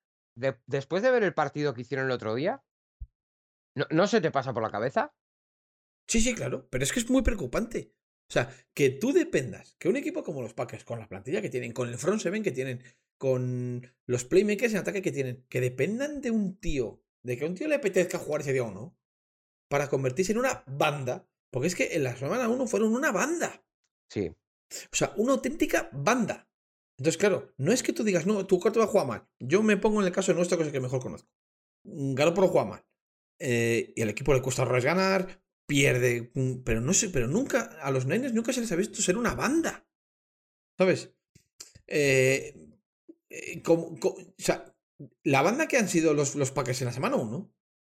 después de ver el partido que hicieron el otro día, ¿no, ¿no se te pasa por la cabeza? Sí, sí, claro, pero es que es muy preocupante. O sea, que tú dependas, que un equipo como los Packers, con la plantilla que tienen, con el front seven que tienen, con los playmakers en ataque que tienen, que dependan de un tío, de que a un tío le apetezca jugar ese día o no, para convertirse en una banda. Porque es que en la semana 1 fueron una banda. Sí. O sea, una auténtica banda. Entonces, claro, no es que tú digas, no, tu corte va a jugar mal. Yo me pongo en el caso de nuestro, cosa que mejor conozco. por juega mal. Eh, y al equipo le cuesta horrores ganar, pierde, pero no sé, pero nunca, a los Niners nunca se les ha visto ser una banda. ¿Sabes? Eh, eh como, o sea, la banda que han sido los, los en la semana 1,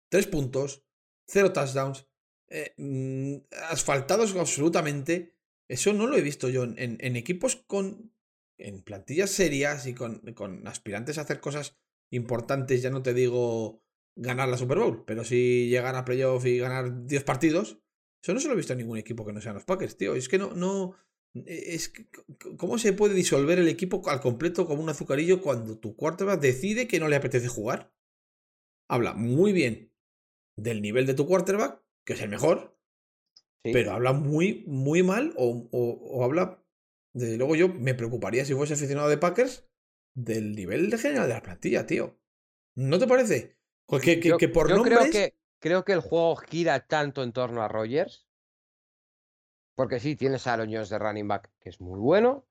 tres puntos, cero touchdowns, eh, mm, asfaltados absolutamente. Eso no lo he visto yo en, en equipos con. en plantillas serias y con, con, aspirantes a hacer cosas importantes. Ya no te digo ganar la Super Bowl, pero si llegar a playoff y ganar 10 partidos. Eso no se lo he visto en ningún equipo que no sean los Packers, tío. Es que no. no es ¿Cómo se puede disolver el equipo al completo como un azucarillo cuando tu quarterback decide que no le apetece jugar? Habla muy bien del nivel de tu quarterback, que es el mejor, pero habla muy, muy mal o, habla, desde luego yo me preocuparía si fuese aficionado de Packers del nivel de general de la plantilla, tío. ¿No te parece? Que, por nombres... Creo que, creo que el juego gira tanto en torno a Rogers. Porque sí, tienes a Aaron de running back, que es muy bueno.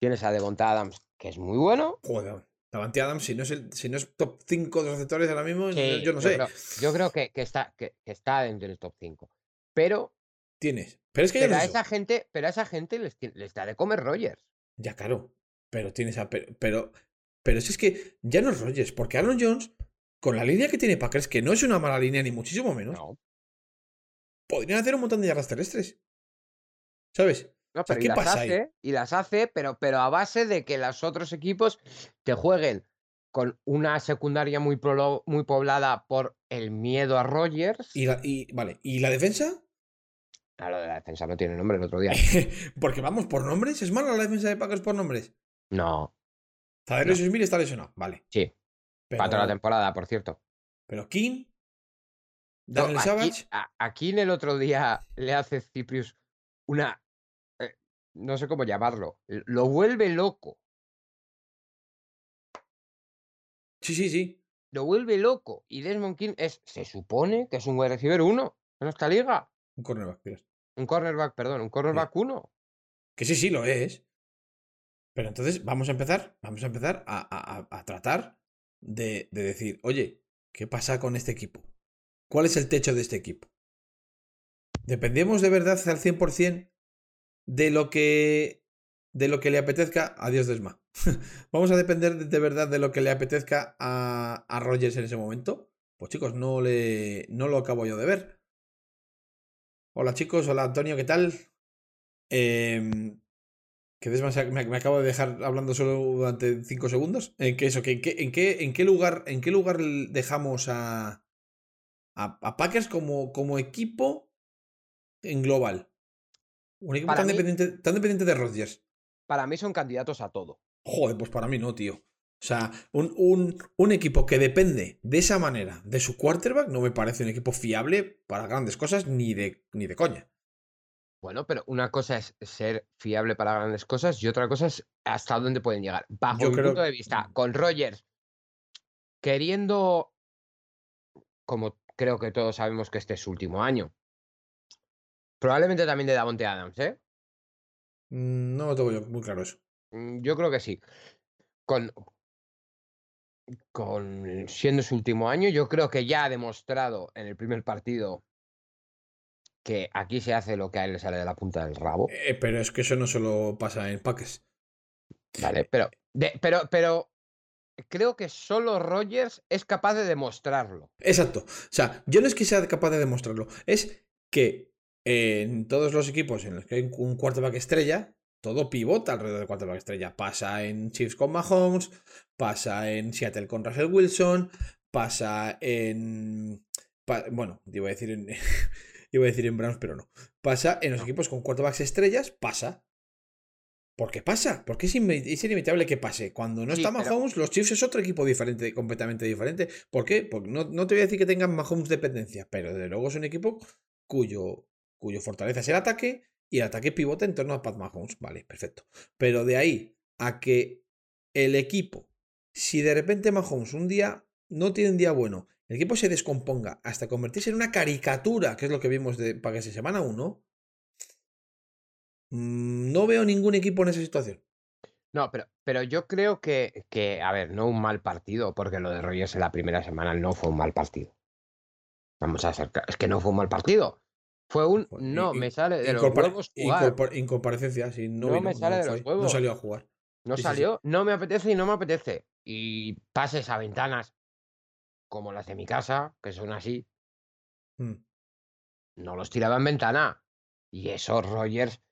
Tienes a Devonta Adams, que es muy bueno. Joder, Davante Adams, si no es, el, si no es top 5 de receptores ahora mismo, yo no sé. yo creo que, está, que, está dentro del top 5. Pero. Tienes. Pero es que a esa gente, pero a esa gente les, les, da de comer Rogers. Ya, claro. Pero tienes a. Pero, pero, pero si es que ya no es Rogers, porque Aaron Jones, con la línea que tiene Packers, que no es una mala línea, ni muchísimo menos. No. Podrían hacer un montón de yardas terrestres. ¿Sabes? No, pero y las hace, y las hace, pero, pero a base de que los otros equipos te jueguen con una secundaria muy, muy poblada por el miedo a Rogers. ¿Y, y vale, ¿y la defensa? Ah, lo de la defensa no tiene nombre el otro día. Porque vamos, por nombres, ¿es mala la defensa de Packers por nombres? No. Tadero no. está lesionado, vale. Sí. Para toda la temporada, por cierto. Pero King. Daniel Savage. A, a King el otro día le hace Ciprius una no sé cómo llamarlo, lo vuelve loco. Sí, sí, sí. Lo vuelve loco. Y Desmond King es, se supone que es un wide receiver uno en esta liga. Un cornerback, Un cornerback, perdón, un cornerback uno. Que sí, sí, lo es. Pero entonces vamos a empezar, vamos a empezar a, a, tratar de, de, decir, oye, ¿qué pasa con este equipo? ¿Cuál es el techo de este equipo? ¿Dependemos de verdad al 100% de lo que de lo que le apetezca a Dios Desma. Vamos a depender de, verdad de lo que le apetezca a, a Rogers en ese momento. Pues chicos, no le no lo acabo yo de ver. Hola chicos, hola Antonio, ¿qué tal? Eh, que me, me, acabo de dejar hablando solo durante 5 segundos. ¿En qué eso? ¿En qué, en qué, en qué lugar, en qué lugar dejamos a, a, a Packers como, como equipo en global? Un equipo tan, dependiente, de Rodgers. Para mí son candidatos a todo. Joder, pues para mí no, tío. O sea, un, un, un, equipo que depende de esa manera de su quarterback no me parece un equipo fiable para grandes cosas ni de, ni de coña. Bueno, pero una cosa es ser fiable para grandes cosas y otra cosa es hasta dónde pueden llegar. Bajo mi punto de vista, con Rogers queriendo, como creo que todos sabemos que este es su último año, Probablemente también de Davonte Adams, ¿eh? Mm, no lo tengo yo muy claro eso. Mm, yo creo que sí. Con, con siendo su último año, yo creo que ya ha demostrado en el primer partido que aquí se hace lo que a él le sale de la punta del rabo. Eh, pero es que eso no solo pasa en Paques. Vale, pero, pero, pero creo que solo Rogers es capaz de demostrarlo. Exacto. O sea, yo no es que sea capaz de demostrarlo, es que en todos los equipos en los que hay un quarterback estrella, todo pivota alrededor del quarterback estrella. Pasa en Chiefs con Mahomes, pasa en Seattle con Russell Wilson, pasa en. bueno, iba a decir en. iba a decir en Browns, pero no. Pasa en los equipos con quarterbacks estrellas, pasa. ¿Por qué pasa? Porque es, es inevitable que pase. Cuando no está Mahomes, los Chiefs es otro equipo diferente, completamente diferente. ¿Por qué? Porque no, no te voy a decir que tengan Mahomes dependencia, pero desde luego es un equipo cuyo cuyo fortaleza es el ataque y el ataque pivota en torno a Pat Mahomes. Vale, perfecto. Pero de ahí a que el equipo, si de repente Mahomes un día no tiene un día bueno, el equipo se descomponga hasta convertirse en una caricatura, que es lo que vimos de para que se semana 1, Mm, no veo ningún equipo en esa situación. No, pero, pero yo creo que, que, a ver, no un mal partido, porque lo de Rogers en la primera semana no fue un mal partido. Vamos a acercar. Es que no fue un mal partido. Fue un no me sale de los huevos jugar. Incomparecencia, sí, no, no me sale de los huevos. No salió a jugar. No salió, no me apetece y no me apetece. Y pases a ventanas como las de mi casa, que son así. Mm. No los tiraba en ventana. Y esos Rogers.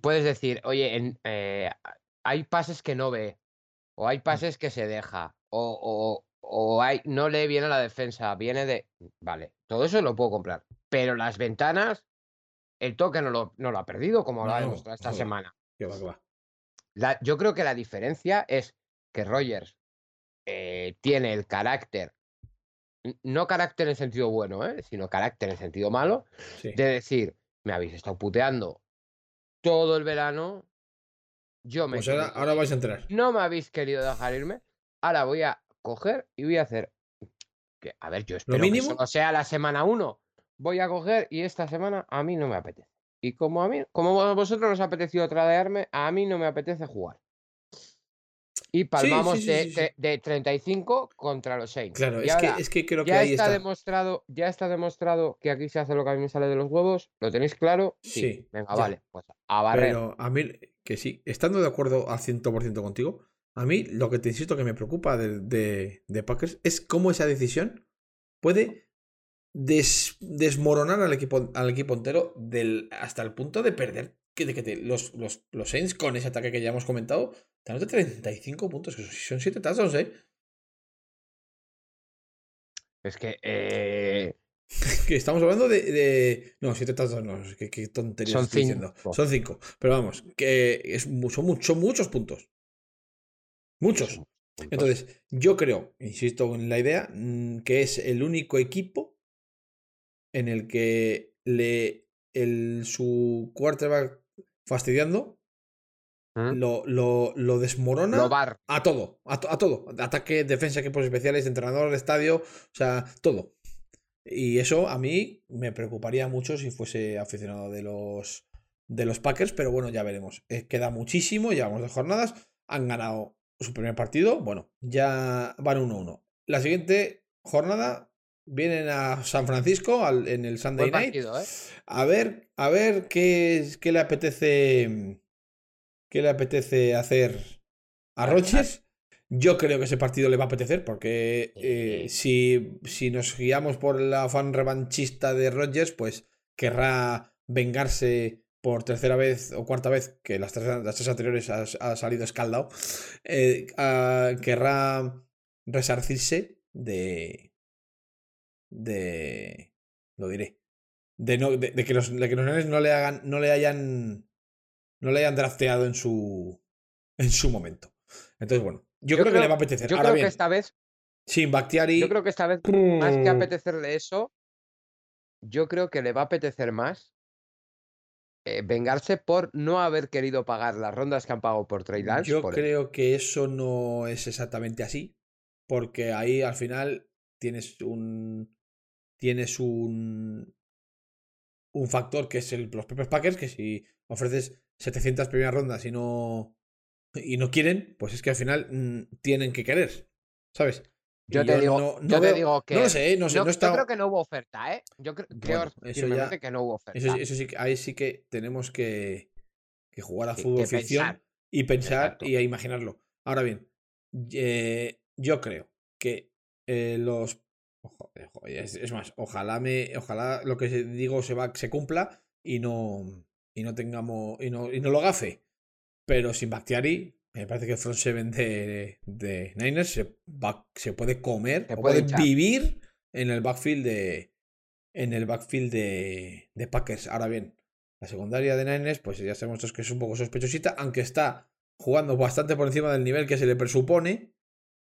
Puedes decir, oye, en, eh, hay pases que no ve. O hay mm. pases que se deja. O, o hay, no lee bien a la defensa, viene de... Vale, todo eso lo puedo comprar. Pero las ventanas, el toque no lo, no lo ha perdido, como lo ha demostrado esta semana. yo creo que la diferencia es que Rogers eh, tiene el carácter, no carácter en sentido bueno, ¿eh? sino carácter en sentido malo, de decir, me habéis estado puteando todo el verano, yo me... Pues ahora, ahora vais a entrar. No me habéis querido dejar irme, ahora voy a coger y voy a hacer. Que, a ver, yo espero mínimo? que sea la semana 1. Voy a coger y esta semana a mí no me apetece. Y como a mí, como a vosotros nos ha apetecido tradearme, a mí no me apetece jugar. Y palmamos de, de, 35 contra los Saints. Claro, es, que, es que creo que ya ahí está, demostrado, ya está demostrado que aquí se hace lo que a mí me sale de los huevos. ¿Lo tenéis claro? Sí. Venga, vale. Pues a barrer. Pero a mí, que sí, estando de acuerdo al 100% contigo, a mí lo que te insisto que me preocupa de, de, Packers es cómo esa decisión puede desmoronar al equipo, al equipo entero del, hasta el punto de perder. Que, de que los, los, los Saints con ese ataque que ya hemos comentado, están de 35 puntos, que son 7 touchdowns, ¿eh? Es que. Eh... que estamos hablando de. de... No, 7 touchdowns, no, qué, qué tonterías son estoy cinco. diciendo. Son 5. Pero vamos, que es, son, son muchos puntos. Muchos. Entonces, yo creo, insisto en la idea, mm, que es el único equipo en el que le el, su quarterback fastidiando ¿Mm? lo, lo, lo, desmorona a todo, a, a, todo. Ataque, defensa, equipos especiales, entrenador, estadio, o sea, todo. Y eso a mí me preocuparía mucho si fuese aficionado de los, de los Packers, pero bueno, ya veremos. Eh, queda muchísimo, llevamos dos jornadas, han ganado su primer partido, bueno, ya van 1-1. La siguiente jornada vienen a San Francisco en el Sunday Night. ¿eh? A ver, a ver qué, qué le apetece qué le apetece hacer a Rodgers. Yo creo que ese partido le va a apetecer porque eh, si, si nos guiamos por la fan revanchista de Rodgers, pues querrá vengarse por tercera vez o cuarta vez, que las tres, las tres anteriores ha, salido escaldado, eh, querrá resarcirse de. de. lo diré. De, no, de, que los, de que los no le hagan. no le hayan. No le hayan drafteado en su. en su momento. Entonces, bueno. Yo, creo, que le va a apetecer. Yo creo que esta vez. Sin Bactiari. Yo creo que esta vez, más que apetecerle eso, yo creo que le va a apetecer más eh, vengarse por no haber querido pagar las rondas que han pagado por Trey Lance. Yo creo que eso no es exactamente así, porque ahí al final tienes un tienes un un factor que es el, los propios Packers que si ofreces 700 primeras rondas y no y no quieren, pues es que al final mm, tienen que querer, ¿sabes? Yo, te, digo, yo te digo que. No sé, no sé. No, Yo creo que no hubo oferta, ¿eh? Yo creo, que no hubo oferta. Eso, sí, ahí sí que tenemos que, que jugar a fútbol ficción y pensar y a imaginarlo. Ahora bien, eh, yo creo que eh, los. es, más, ojalá me. Ojalá lo que digo se va, se cumpla y no. Y no tengamos. Y no, y no lo gafe. Pero sin Bactiari, me parece que el front seven de, de Niners se, se puede comer, se puede, vivir en el backfield de en el backfield de, de Packers. Ahora bien, la secundaria de Niners, pues ya sabemos que es un poco sospechosita, aunque está jugando bastante por encima del nivel que se le presupone,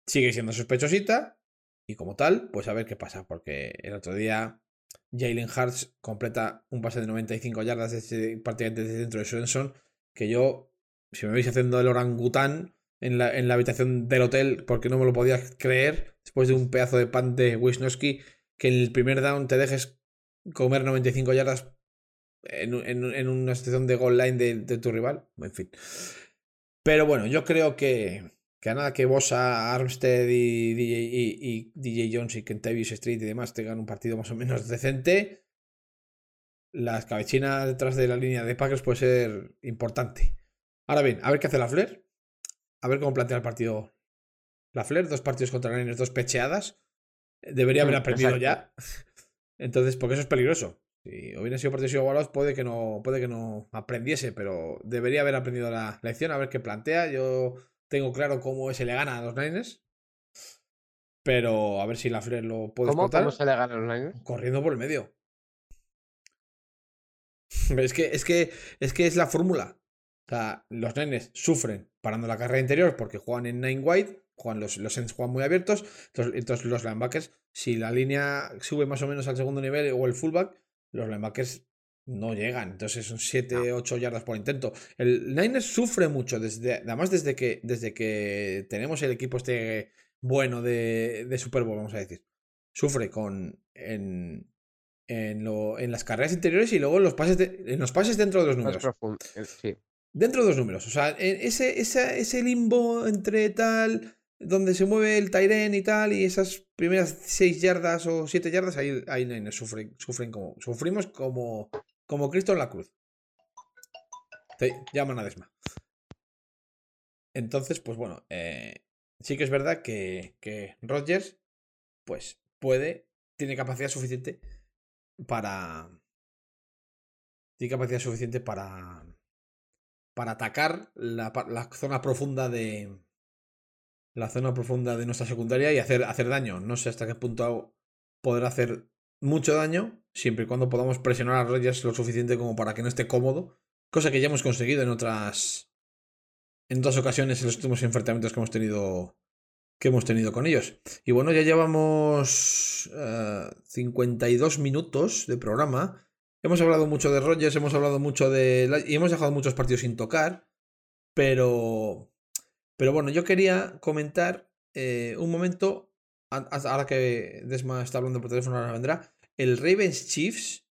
sigue siendo sospechosita. Y como tal, pues a ver qué pasa, porque el otro día Jalen Hurts completa un pase de 95 yardas desde, prácticamente desde dentro de Swenson, que yo si me veis haciendo el orangután en la, en la habitación del hotel, porque no me lo podía creer, después de un pedazo de pan de Wisnowski, que en el primer down te dejes comer 95 yardas en, una situación de goal line de, tu rival. En fin. Pero bueno, yo creo que, que a nada que Bosa, Armstead y DJ, y, DJ Jones y Kentavious Street y demás tengan un partido más o menos decente, la escabechina detrás de la línea de Packers puede ser importante. Ahora bien, a ver qué hace la Flair. A ver cómo plantea el partido la Flair. Dos partidos contra Niners, dos pecheadas. Debería haber mm, aprendido ya. Entonces, porque eso es peligroso. Si hubiera sido partidos igualados, puede que no, puede que no aprendiese, pero debería haber aprendido la lección, a ver qué plantea. Yo tengo claro cómo se le gana a los Niners. Pero a ver si la Flair lo puede ¿Cómo, ¿Cómo se le gana a los Niners? Corriendo por el medio. Es que, es que, es que es la fórmula. O sea, los nenes sufren parando la carrera interior porque juegan en nine wide, juegan los, los ends juegan muy abiertos. Entonces, los linebackers, si la línea sube más o menos al segundo nivel o el fullback, los linebackers no llegan. Entonces son 7, 8 yardas por intento. El Niners sufre mucho, desde, además desde que, desde que tenemos el equipo este bueno de, de Super Bowl, vamos a decir. Sufre con en, en, lo, en las carreras interiores y luego en los pases, en los pases dentro de los números. Sí. Dentro de los números. O sea, ese, ese, ese limbo entre tal, donde se mueve el Tyren y tal, y esas primeras 6 yardas o 7 yardas, ahí, ahí sufren, sufren como. Sufrimos como, como Cristo en la cruz. Te llaman a Desma. Entonces, pues bueno, eh, sí que es verdad que, que pues puede, tiene capacidad suficiente para. Tiene capacidad suficiente para. Para atacar la, la, zona profunda de. La zona profunda de nuestra secundaria y hacer, hacer daño. No sé hasta qué punto podrá hacer mucho daño, siempre y cuando podamos presionar a Rogers lo suficiente como para que no esté cómodo. Cosa que ya hemos conseguido en otras. En dos ocasiones en los últimos enfrentamientos que hemos tenido que hemos tenido con ellos. Y bueno, ya llevamos 52 eh, minutos de programa. Hemos hablado mucho de Rogers, hemos hablado mucho de... Y hemos dejado muchos partidos sin tocar. Pero... Pero bueno, yo quería comentar eh, un momento, ahora que Desma está hablando por teléfono, ahora vendrá, el Ravens Chiefs.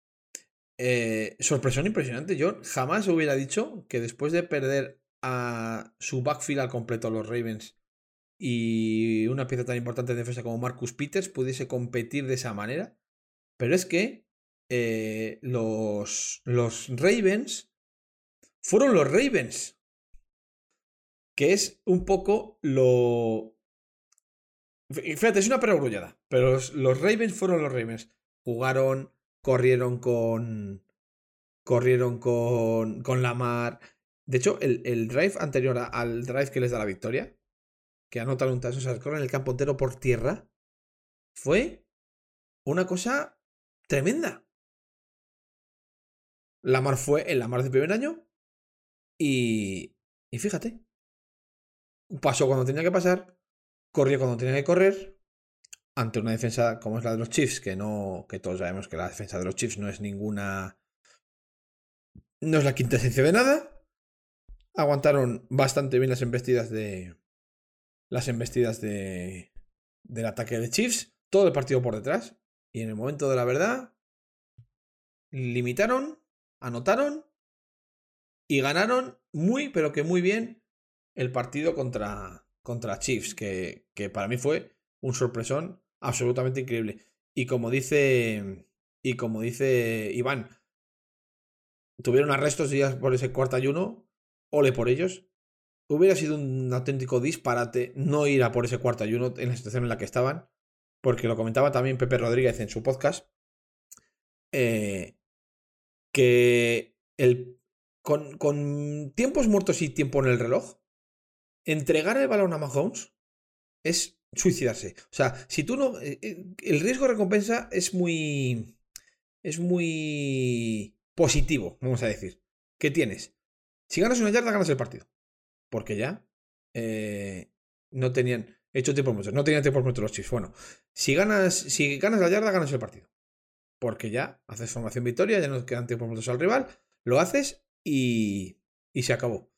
Eh, sorpresión impresionante. Yo jamás hubiera dicho que después de perder a su backfield al completo a los Ravens y una pieza tan importante de defensa como Marcus Peters pudiese competir de esa manera. Pero es que eh, los, los Ravens fueron los Ravens. Que es un poco lo... Fíjate, es una perogrullada. Pero los, Ravens fueron los Ravens. Jugaron, corrieron con... Corrieron con, con Lamar. De hecho, el, el drive anterior al drive que les da la victoria, que anotan un touchdown, o en el campo entero por tierra, fue una cosa tremenda. Lamar fue en la mar del primer año y, y fíjate, pasó cuando tenía que pasar, corrió cuando tenía que correr, ante una defensa como es la de los Chiefs, que no, que todos sabemos que la defensa de los Chiefs no es ninguna, no es la quinta esencia de nada. Aguantaron bastante bien las embestidas de, las embestidas de, del ataque de Chiefs, todo el partido por detrás, y en el momento de la verdad, limitaron, anotaron y ganaron muy, pero que muy bien el partido contra, contra Chiefs, que, que para mí fue un sorpresón absolutamente increíble. Y como dice, y como dice Iván, tuvieron arrestos días por ese cuarto ayuno, ole por ellos, hubiera sido un auténtico disparate no ir a por ese cuarto ayuno en la situación en la que estaban, porque lo comentaba también Pepe Rodríguez en su podcast, eh, que el, con, con, tiempos muertos y tiempo en el reloj, entregar el balón a Mahomes es suicidarse. O sea, si tú no... Eh, eh, el riesgo recompensa es muy... Es muy positivo, vamos a decir. ¿Qué tienes? Si ganas una yarda, ganas el partido porque ya eh, no tenían hecho tiempo muertos, no tenían tiempo muertos los Chiefs. Bueno, si ganas, si ganas la yarda, ganas el partido. Porque ya haces formación victoria, ya no quedan tiempos muertos al rival, lo haces y, y se acabó.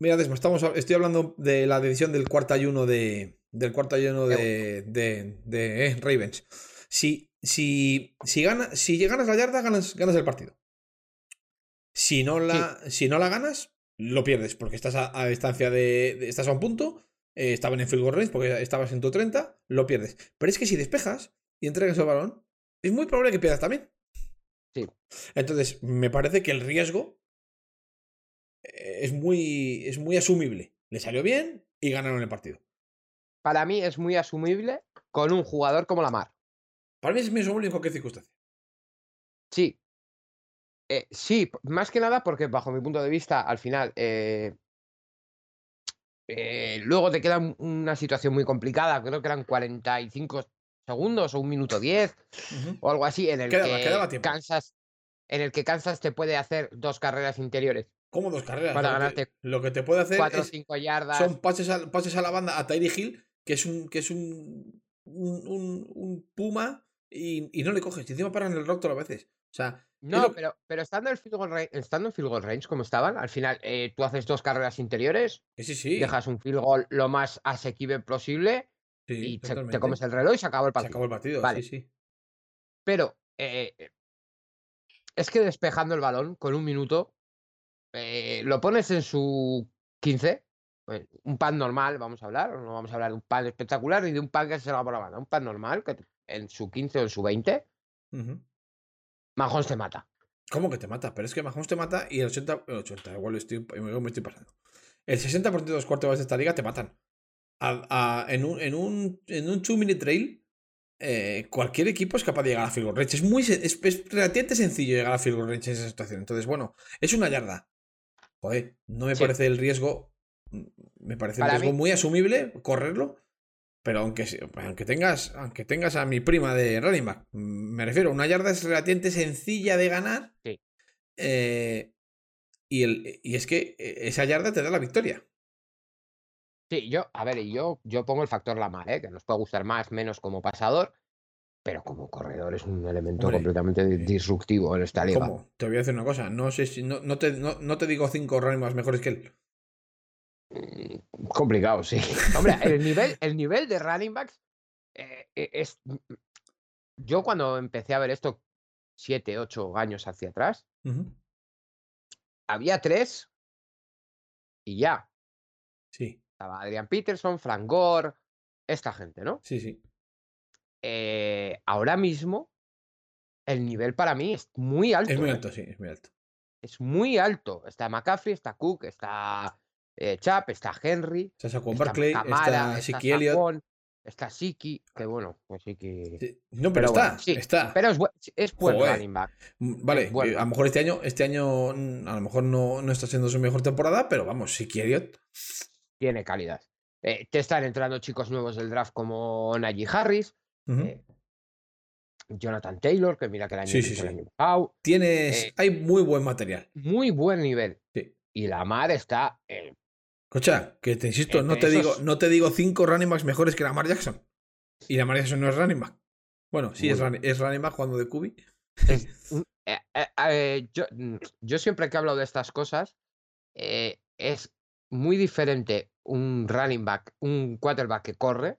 Mira, Desmo, estamos, estoy hablando de la decisión del cuarto ayuno de, del cuarto ayuno de, de, de eh, Ravens. Si, si, si, gana, si ganas la yarda, ganas, ganas el partido. Si no, la, si no la ganas, lo pierdes, porque estás a, distancia de, Estás a un punto, eh, estaban en field goal range porque estabas en tu 30, lo pierdes. Pero es que si despejas y entregas el balón, es muy probable que pierdas también. Sí. Entonces, me parece que el riesgo es muy, es muy asumible. Le salió bien y ganaron el partido. Para mí es muy asumible con un jugador como Lamar. Para mí es muy asumible en cualquier circunstancia. Sí. Eh, sí, más que nada porque bajo mi punto de vista, al final, eh, luego te queda una situación muy complicada, creo que eran 45 segundos o un minuto 10 o algo así, en el que Kansas en el que Kansas te puede hacer dos carreras interiores. ¿Cómo dos carreras? Para ganarte. lo que te puede hacer cuatro o cinco yardas. son pases a, pases a la banda a Tyree Hill, que es un, que es un, un, un, puma y, y, no le coges. Y encima paran el rock todas las veces. O sea, no, pero, pero estando, en field goal range, estando en field goal range como estaban, al final eh, tú haces dos carreras interiores, sí, sí. dejas un field goal lo más asequible posible y te, comes el reloj y se acabó el partido. Se acabó el partido, sí, sí. Pero eh, es que despejando el balón con un minuto, eh, lo pones en su 15, pues, un pan normal, vamos a hablar, no vamos a hablar de un pan espectacular ni de un pan que se va por la banda, un pan normal, que en su 15 o en su 20, uh te mata. ¿Cómo que te mata? Pero es que Mahomes te mata y el 80, el 80 igual estoy, me estoy pasando. El 60% de los cuartos de esta liga te matan. en un, en un, en un two-minute trail eh, cualquier equipo es capaz de llegar a field goal range. Es, muy, es, relativamente sencillo llegar a field goal range en esa situación. Entonces, bueno, es una yarda. Joder, no me parece el riesgo. Mm, me parece un riesgo muy asumible correrlo. Pero aunque, aunque, tengas, aunque tengas a mi prima de running back, mm, me refiero, una yarda es relativamente sencilla de ganar. Eh, y, el, y es que e, esa yarda te da la victoria. Sí, yo, a ver, yo, yo pongo el factor Lamar, ¿eh? que nos puede gustar más, menos como pasador, pero como corredor es un elemento completamente eh, disruptivo en esta liga. ¿Cómo? Te voy a decir una cosa, no sé si no, no, te, no, te digo cinco running más mejores que él. Mm, complicado, sí. Hombre, el nivel, el nivel de running backs eh, e, es. Mm, yo cuando empecé a ver esto siete, ocho años hacia atrás, había tres y ya. Sí. Estaba Adrian Peterson, Frank Gore, esta gente, ¿no? Sí, sí. Eh, ahora mismo, el nivel para mí es muy alto. Es muy ¿eh? alto, sí, es muy alto. Es muy alto. Está McCaffrey, está Cook, está eh, Chap, está Henry. Está Saquon Barkley, está Siki Elliott. Está Siki, que bueno, pues Siki. No, pero, está, está. Pero es, es buen running back. Mm, vale, a lo mejor este año, este año mm, a lo mejor no, no está siendo su mejor temporada, pero vamos, Siki Elliott tiene calidad. Eh, te están entrando chicos nuevos del draft como Najee Harris, eh, Jonathan Taylor, que mira que el año, sí, Tienes, eh, hay muy buen material. Muy buen nivel. Y la mar está. Escucha, que te insisto, no te, digo, no te digo cinco running backs mejores que la Mar Jackson. Y la Mar Jackson no es running back. Bueno, sí, es, es running back cuando de Cubi. yo, mm, yo, siempre que hablo de estas cosas, es muy diferente un running back, un quarterback que corre,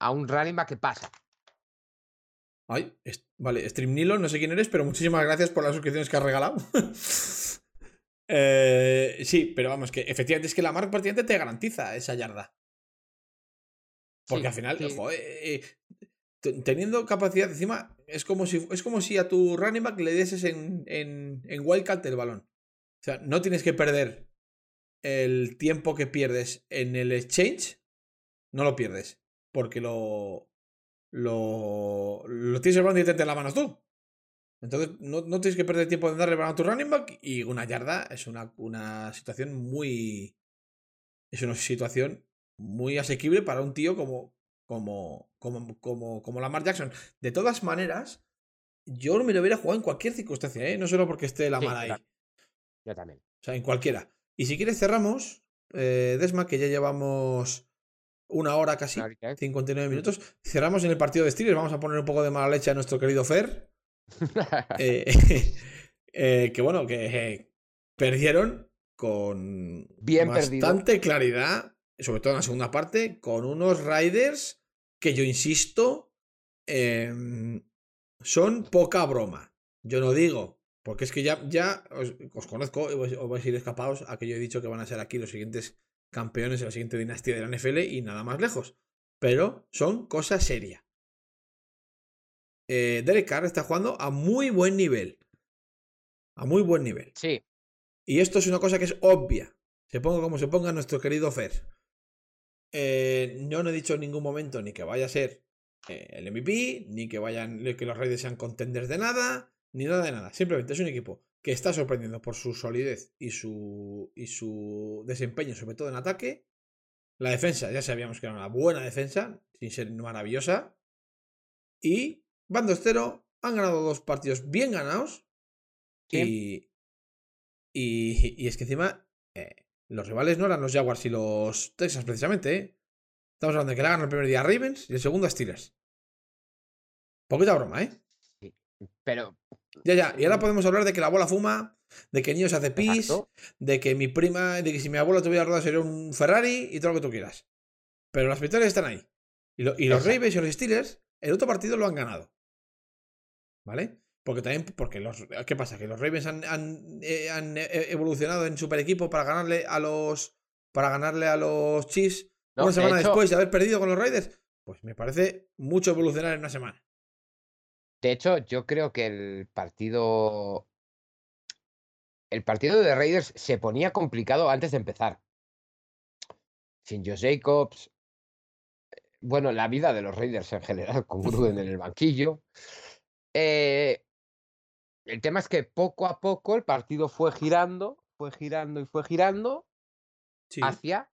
a un running back que pasa. Ay, vale, Stream Nilo, no sé quién eres, pero muchísimas gracias por las suscripciones que has regalado. Eh, sí, pero vamos, que efectivamente es que la marca partiente te garantiza esa yarda. Porque al final, eh, teniendo capacidad encima, es como si es como si a tu running back le dieses en, en, en Wildcat el balón. O sea, no tienes que perder el tiempo que pierdes en el exchange, no lo pierdes. Porque lo. Lo, lo tienes el balón directamente en las manos tú. Entonces, no, no, tienes que perder tiempo en darle balón a tu running back. Y una yarda es una, una situación muy. Es una situación muy asequible para un tío como. Como, como, como, como Lamar Jackson. De todas maneras, yo me lo hubiera jugado en cualquier circunstancia, ¿eh? No solo porque esté la mala ahí. Yo también. O sea, en cualquiera. Y si quieres cerramos, eh, Desma, que ya llevamos una hora casi, 59 minutos. Cerramos en el partido de Steelers. Vamos a poner un poco de mala leche a nuestro querido Fer. Eh, eh, que bueno, que perdieron con Bien bastante claridad, sobre todo en la segunda parte, con unos Riders que yo insisto em, son poca broma. Yo no digo, porque es que ya, ya os, conozco, os vais a ir escapados a que yo he dicho que van a ser aquí los siguientes campeones de la siguiente dinastía de la NFL y nada más lejos. Pero son cosas serias. Eh, Derek Carr está jugando a muy buen nivel. A muy buen nivel. Sí. Y esto es una cosa que es obvia. Se ponga como se ponga nuestro querido Fer. Eh, yo no he dicho en ningún momento ni que vaya a ser eh, el MVP, ni que vayan que los Raiders sean contenders de nada, ni nada de nada. Simplemente es un equipo que está sorprendiendo por su solidez y su, y su desempeño, sobre todo en ataque. La defensa, ya sabíamos que era una buena defensa, sin ser maravillosa. Y Bando Estero han ganado dos partidos bien ganados. Y, y, es que encima eh, los rivales no eran los Jaguars y los Texas precisamente. ¿eh? Estamos hablando de que le hagan el primer día a Ravens y el segundo a Steelers. Poquita broma, ¿eh? Sí, pero... Ya, ya. Y ahora podemos hablar de que la bola fuma, de que niños hace pis, de que mi prima, de que si mi abuelo tuviera ruedas sería un Ferrari y todo lo que tú quieras. Pero las victorias están ahí. Y, los Ravens y los Steelers, el otro partido lo han ganado. ¿Vale? Porque también, porque los, ¿qué pasa? Que los Ravens han, han, eh, eh, evolucionado en super equipo para ganarle a los, para ganarle a los Chiefs una semana después de haber perdido con los Raiders. Pues me parece mucho evolucionar en una semana. De hecho, yo creo que el partido, el partido de Raiders se ponía complicado antes de empezar. Sin Joe Jacobs, bueno, la vida de los Raiders en general, con Gruden en el banquillo. Eh, el tema es que poco a poco el partido fue girando, fue girando y fue girando hacia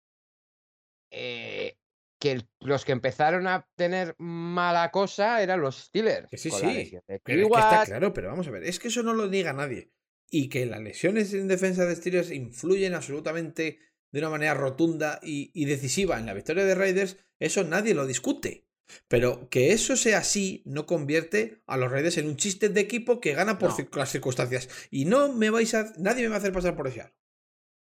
eh, que los que empezaron a tener mala cosa eran los Steelers. Que sí, sí. Pero está claro, pero vamos a ver, es que eso no lo niega nadie. Y que las lesiones en defensa de Steelers influyen absolutamente de una manera rotunda y decisiva en la victoria de Raiders, eso nadie lo discute. Pero que eso sea así no convierte a los Raiders en un chiste de equipo que gana por las circunstancias. Y no me vais a. Nadie me va a hacer pasar por ese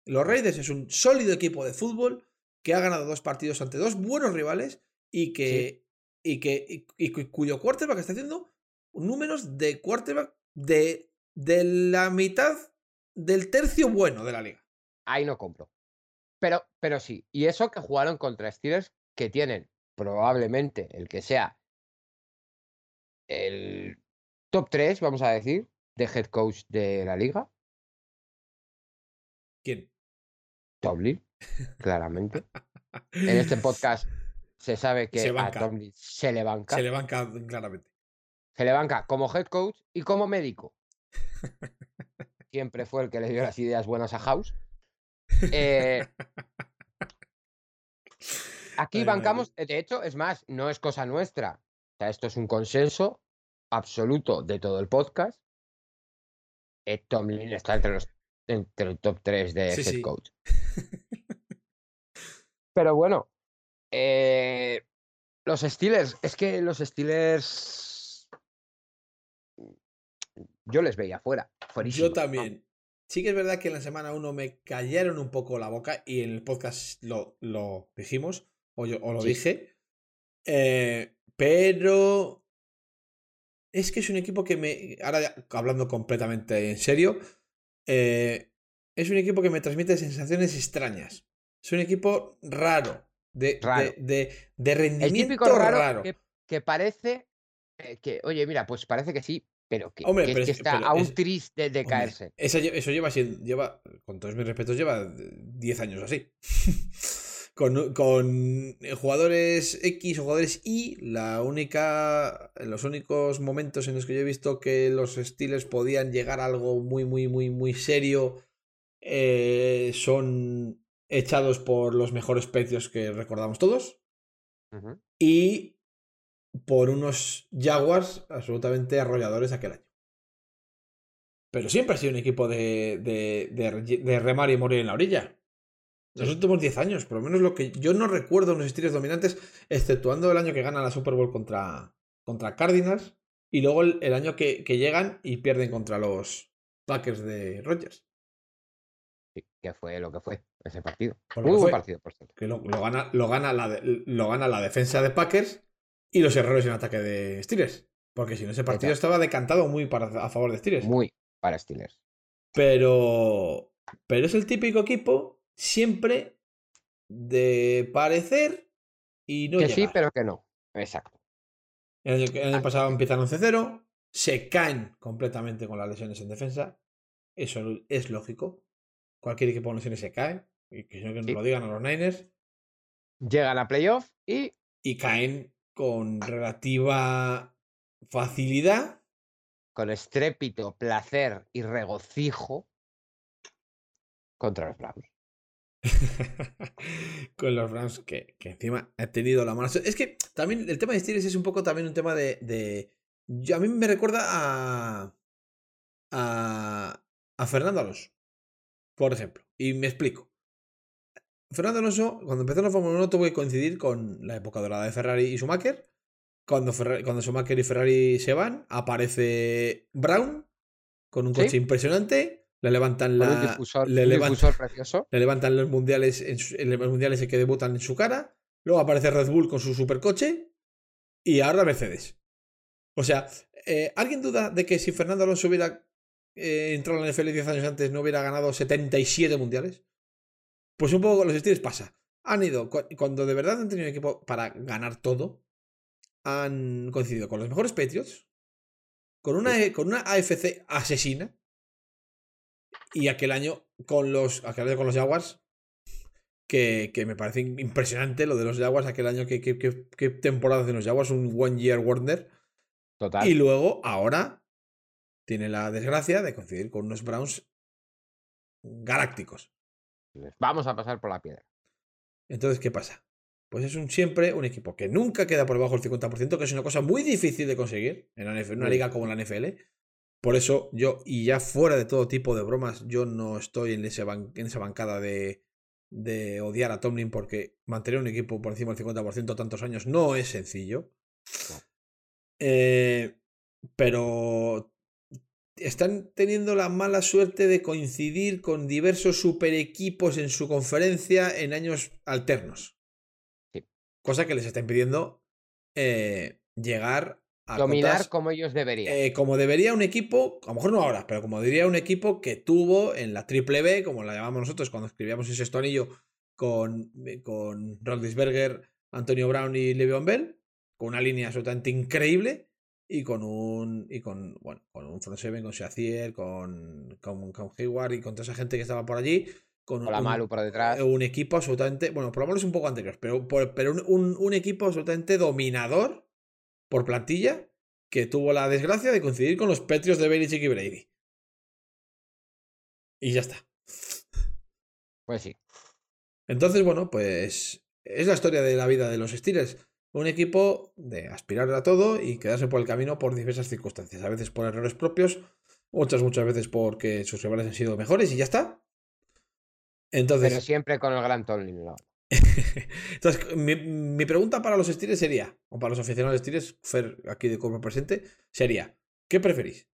Los Raiders es un sólido equipo de fútbol que ha ganado dos partidos ante dos buenos rivales y que. Y que. Y, cuyo quarterback está haciendo números de quarterback de, de la mitad del tercio bueno de la liga. Ahí no compro. Pero, pero sí. Y eso que jugaron contra Steelers que tienen probablemente el que sea el top 3, vamos a decir, de head coach de la liga. ¿Quién? Tomlin, claramente. en este podcast se sabe que a Tomlin se le banca. Se le banca claramente. Se le banca como head coach y como médico. Siempre fue el que le dio las ideas buenas a House. Eh, Aquí bancamos, de hecho, es más, no es cosa nuestra. O sea, esto es un consenso absoluto de todo el podcast. Ed Tomlin está entre los entre el top 3 de head coach. Pero bueno, eh, los Steelers, es que los Steelers yo les veía fuera. Yo también. Sí que es verdad que en la semana 1 me cayeron un poco la boca y en el podcast lo, lo dijimos o, yo, lo dije. Eh, pero es que es un equipo que me. Ahora hablando completamente en serio. Eh, es un equipo que me transmite sensaciones extrañas. Es un equipo raro. De, de, de, rendimiento raro. Que, parece. Eh, que, oye, mira, pues parece que sí, pero que, está aún triste de caerse. Eso, eso lleva, lleva, con todos mis respetos, lleva 10 años así. con, con jugadores X o jugadores Y, la única, los únicos momentos en los que yo he visto que los Steelers podían llegar a algo muy, muy, muy, muy serio eh, son echados por los mejores precios que recordamos todos. Y por unos Jaguars absolutamente arrolladores aquel año. Pero siempre ha sido un equipo de, de, de, de remar y morir en la orilla. Los últimos 10 años, por lo menos lo que yo no recuerdo unos estilos dominantes, exceptuando el año que gana la Super Bowl contra, contra Cardinals y luego el, año que, que, llegan y pierden contra los Packers de Rodgers. Sí, que fue lo que fue ese partido. Muy buen partido, por cierto. Que lo, gana, lo, gana la lo gana la defensa de Packers y los errores en ataque de Steelers. Porque si no, ese partido estaba decantado muy para, a favor de Steelers. Muy para Steelers. Pero. Pero es el típico equipo siempre de parecer y no Que llegar. sí, pero que no. Exacto. El año, el pasado empiezan 11-0, se caen completamente con las lesiones en defensa. Eso es lógico. Cualquier equipo con lesiones se cae. Y que no que nos Sí. lo digan a los Niners. Llegan a playoff y Y caen con relativa facilidad. con estrépito, placer y regocijo contra los Browns. con los Browns que, que encima ha tenido la mala. Es que también el tema de Steelers es un poco también un tema de. de- yo- a mí me recuerda a. a. a Fernando Alonso. Por ejemplo. Y me explico. Fernando Alonso, cuando empezó la Fórmula 1, tuvo que coincidir con la época dorada de Ferrari y Schumacher. Cuando, Ferrari- cuando Schumacher y Ferrari se van, aparece Brown con un Sí. coche impresionante. Le levantan la. difusor, le levantan- le levantan los mundiales, en su- en los mundiales que debutan en su cara. Luego aparece Red Bull con su supercoche. Y ahora Mercedes. O sea, eh, ¿alguien duda de que si Fernando Alonso hubiera eh, entrado en la NFL 10 años antes no hubiera ganado 77 mundiales? Pues un poco con los Steelers pasa. Han ido, cu- cuando de verdad han tenido un equipo para ganar todo, han coincidido con los mejores Patriots, con una, con una AFC asesina, y aquel año con los, aquel año con los Jaguars, que, que me parece impresionante lo de los Jaguars, aquel año que, que, que- que temporada de los Jaguars, un One Year Wonder. Total. Y luego, ahora, tiene la desgracia de coincidir con unos Browns galácticos. Vamos a pasar por la piedra. Entonces, ¿qué pasa? Pues es un, siempre un equipo que nunca queda por debajo del 50%, que es una cosa muy difícil de conseguir en, la NFL en una liga como la NFL. Por eso yo, y ya fuera de todo tipo de bromas, yo no estoy en, ese ban- en esa bancada de, de odiar a Tomlin porque mantener un equipo por encima del 50% tantos años no es sencillo. No. Eh, pero están teniendo la mala suerte de coincidir con diversos super equipos en su conferencia en años alternos. Sí. Cosa que les está impidiendo eh, llegar a Dominar cotas, como ellos deberían. eh, como debería un equipo, a lo mejor no ahora, pero como diría un equipo que tuvo en la Triple B, como la llamamos nosotros cuando escribíamos ese sexto anillo con, con Roldisberger, Antonio Brown y Le'Veon Bell, con una línea absolutamente increíble y con un y con bueno con un front seven con Shazier con, con con Hayward y con toda esa gente que estaba por allí con Con la un, Malu por detrás. un equipo absolutamente bueno por lo menos un poco anterior pero por- pero un, un- un equipo absolutamente dominador por plantilla que tuvo la desgracia de coincidir con los Petrios de Belichick y Brady y ya está Pues sí. Entonces, bueno, pues es la historia de la vida de los Steelers. Un equipo de aspirar a todo y quedarse por el camino por diversas circunstancias. A veces por errores propios, muchas, muchas veces porque sus rivales han sido mejores y ya está. Pero Entonces, siempre con el gran. ¿no? entonces mi, mi pregunta para los Steelers sería, o para los aficionados Steelers, Fer aquí de cuerpo presente, sería, ¿qué preferís?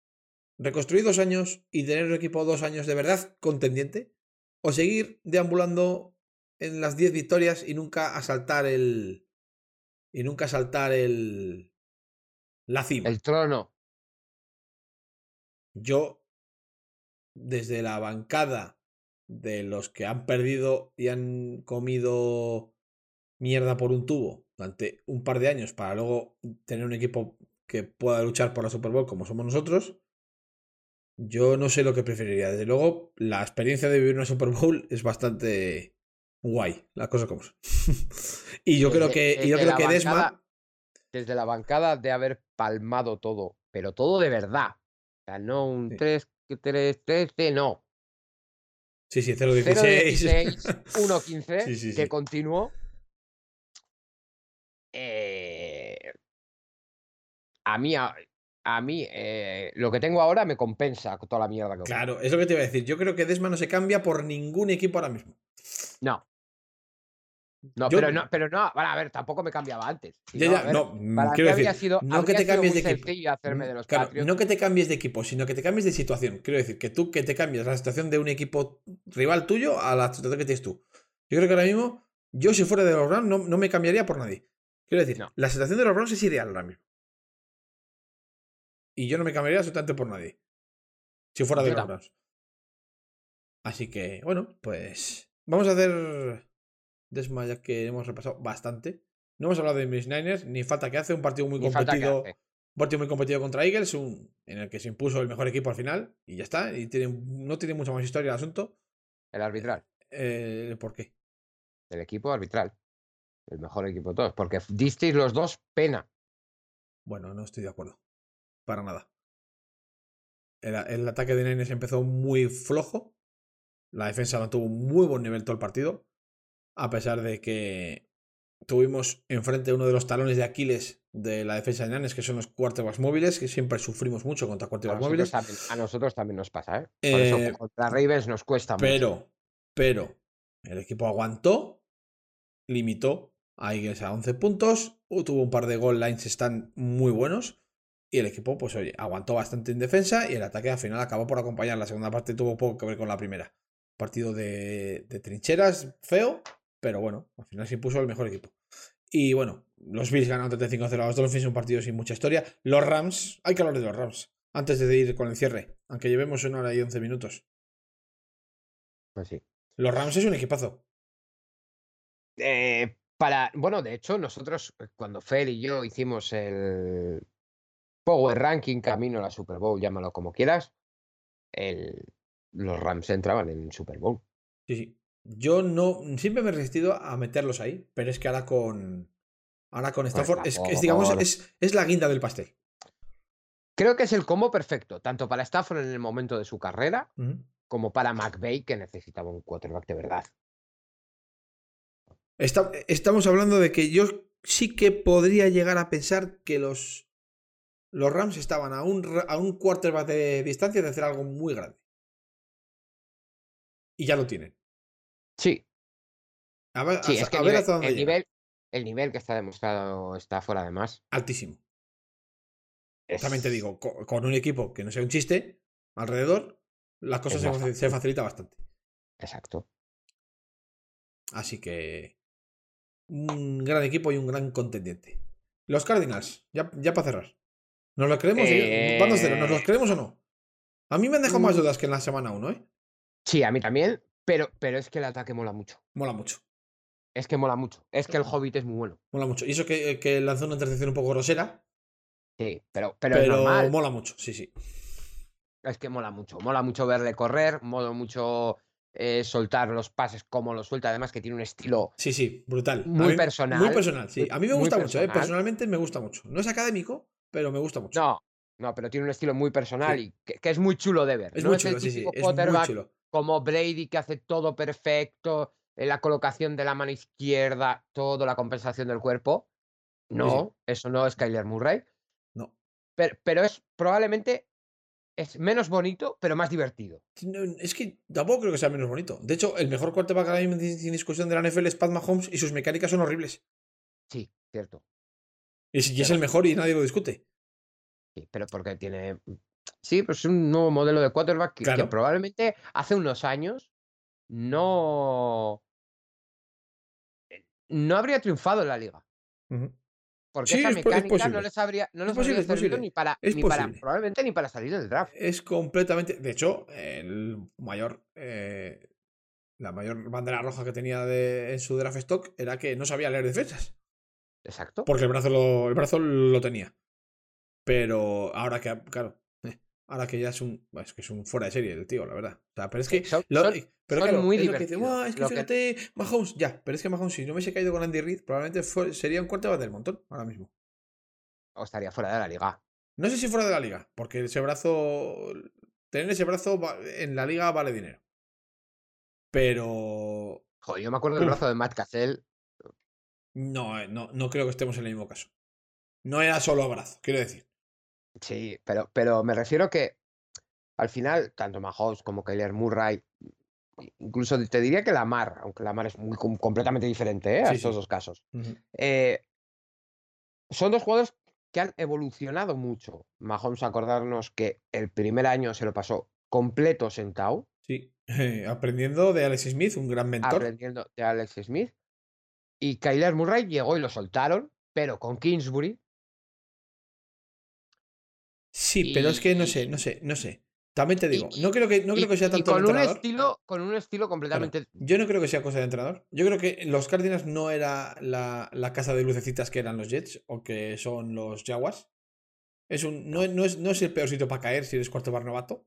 ¿Reconstruir dos años y tener un equipo dos años de verdad contendiente? ¿O seguir deambulando en las 10 victorias y nunca asaltar el. Y nunca asaltar el. la cima? El trono. Yo, desde la bancada de los que han perdido y han comido mierda por un tubo durante un par de años para luego tener un equipo que pueda luchar por la Super Bowl como somos nosotros, yo no sé lo que preferiría. Desde luego, la experiencia de vivir una Super Bowl es bastante guay, la cosa como son. y yo creo Desde- que, y yo creo que Desma... bancada- Desde la bancada de haber palmado todo, pero todo de verdad. O sea, no un Sí. 3, 3, 13, no. Sí, sí, 0-16. 0-16, 1-15, Sí, sí, que continuó. Eh, a mí, a, a mí eh, lo que tengo ahora me compensa toda la mierda que. Claro, es lo que te iba a decir. Yo creo que Desma no se cambia por ningún equipo ahora mismo. No. No, Yo- pero no, pero no, bueno, a ver, tampoco me cambiaba antes. Si Ya, no, ya, a ver, no, mm, para quiero habría decir, sido- no que te cambies de equipo. hacerme de los claro, no que te cambies de equipo, sino que te cambies de situación. Quiero decir, que tú que te cambies la situación de un equipo rival tuyo a la situación que tienes tú. Yo creo que ahora mismo, yo si fuera de los Rams, no, no me cambiaría por nadie. Quiero decir, No. la situación de los Browns es ideal ahora mismo. Y yo no me cambiaría absolutamente por nadie. Si fuera de Yo los. Browns. Así que, bueno, pues. Vamos a hacer. Desma, ya que hemos repasado bastante. No hemos hablado de mis Niners, ni falta que hace. Un partido muy Ni competido. Un partido muy competido contra Eagles, un, en el que se impuso el mejor equipo al final. Y ya está. Y tiene, no tiene mucha más historia el asunto. El arbitral. Eh, ¿Por qué? El equipo arbitral. El mejor equipo de todos. Porque disteis los dos pena. Bueno, no estoy de acuerdo. Para nada. El, el ataque de Niners empezó muy flojo. La defensa mantuvo un muy buen nivel todo el partido. A pesar de que tuvimos enfrente uno de los talones de Aquiles de la defensa de Niners, que son los quarterbacks móviles, que siempre sufrimos mucho contra A quarterbacks nosotros, móviles. también, a nosotros también nos pasa, ¿eh? Por eso Eh, contra Ravens nos cuesta mucho. Pero, pero, el equipo aguantó, limitó a Eagles a 11 puntos, tuvo un par de goal lines están muy buenos, y el equipo, pues oye, aguantó bastante en defensa y el ataque al final acabó por acompañar. La segunda parte tuvo poco que ver con la primera. Partido de, de trincheras, feo, pero bueno, al final se impuso el mejor equipo. Y bueno, los Bills ganaron 35-0 a los Dolphins, un partido sin mucha historia. Los Rams, hay que hablar de los Rams, antes de ir con el cierre, aunque llevemos una hora y 11 minutos. Pues sí. Los Rams es un equipazo. Eh, para, bueno, de hecho, nosotros, eh, cuando Fer y yo hicimos el Power Ranking camino a la Super Bowl, llámalo como quieras, el, los Rams entraban en Super Bowl. Sí, sí. Yo no. Siempre me he resistido a meterlos ahí, pero es que ahora con. Ahora con Stafford. Es, digamos, es, es la guinda del pastel. Creo que es el combo perfecto, tanto para Stafford en el momento de su carrera, como para McVeigh, que necesitaba un quarterback de verdad. Está- estamos hablando de que yo sí que podría llegar a pensar que los. Los Rams estaban a un, a un quarterback de distancia de hacer algo muy grande. Y ya lo tienen. Sí, A ver, sí, a- es que a ver hasta dónde el llega. nivel, el nivel que está demostrado Stafford, además. Altísimo. Es... También te digo, co- con, un equipo que no sea un chiste alrededor, las cosas se, más facilita bastante. Exacto. Así que. Un gran equipo y un gran contendiente. Los Cardinals, ya, ya para cerrar. ¿Nos lo creemos? Eh, Van 2-0, ¿nos los creemos o no? A mí me han dejado más Mm. dudas que en la semana 1, ¿eh? Sí, a mí también, pero, pero es que el ataque mola mucho. Mola mucho. Es que mola mucho. Es que el Hobbit es muy bueno. Mola mucho. Y eso que, que lanzó una intercepción un poco grosera, Sí, pero, pero, es normal. mola mucho, sí, sí. Es que mola mucho. Mola mucho verle correr, mola mucho eh, soltar los pases como los suelta. Además que tiene un estilo Sí, sí, brutal. Muy mí- personal, Muy personal, sí. A mí me gusta mucho, ¿eh? personal. Personalmente me gusta mucho. No es académico, pero me gusta mucho. No, no, pero tiene un estilo muy personal Sí. y que, que es muy chulo de ver. es no muy es chulo, el sí, sí. Es muy chulo. Como Brady que hace todo perfecto, eh, la colocación de la mano izquierda, todo, la compensación del cuerpo. No, eso no es Kyler Murray. No. Pero, pero es probablemente es menos bonito, pero más divertido. No, Es que tampoco creo que sea menos bonito. De hecho, el mejor quarterback ahora mismo sin discusión de la NFL es Pat Mahomes y sus mecánicas son horribles. Sí, cierto. Y es, y es el mejor y nadie lo discute. Sí, pero porque tiene. Sí, pues es un nuevo modelo de quarterback que, que probablemente hace unos años no. eh, No habría triunfado en la liga. Porque Sí, esa es mecánica no les habría, no Es les posible, habría servido ni para, ni para, probablemente ni para salir del draft. Es completamente. De hecho, el mayor. eh, la mayor bandera roja que tenía de- en su draft stock era que no sabía leer defensas. Exacto. Porque el brazo lo, el brazo lo tenía. Pero ahora que, claro, ahora que ya es un, es que es un fuera de serie el tío, la verdad. O sea, pero es que, Son- lo- son- pero son claro, muy es lo que dice. "Buah, es que Lo que- fíjate, Mahomes, ya, pero es que Mahomes si no me hubiese caído con Andy Reid, probablemente fue- sería un quarterback del montón ahora mismo. O estaría fuera de la liga. No sé si fuera de la liga, porque ese brazo, tener ese brazo en la liga vale dinero. Pero Joder, yo me acuerdo del brazo de Matt Cassell. no, eh, no, no creo que estemos en el mismo caso. No era solo brazo, quiero decir. Sí, pero, pero me refiero que al final, tanto Mahomes como Kyler Murray, incluso te diría que Lamar, aunque Lamar es muy com- completamente diferente ¿eh? a Sí, sí. dos casos. eh, son dos jugadores que han evolucionado mucho. Mahomes, acordarnos que el primer año se lo pasó completo sentado, Sí, aprendiendo de Alex Smith, un gran mentor. aprendiendo de Alex Smith. Y Kyler Murray llegó y lo soltaron, pero con Kingsbury. Sí, pero es que no sé, no sé, no sé. También te digo, no creo que, no creo que sea tanto con un entrenador. estilo, con un estilo completamente. Yo no creo que sea cosa de entrenador. Yo creo que los Cardinals no era la, la casa de lucecitas que eran los Jets o que son los Jaguars. Es un, no, no es, no es el peor sitio para caer si eres cuarto bar novato.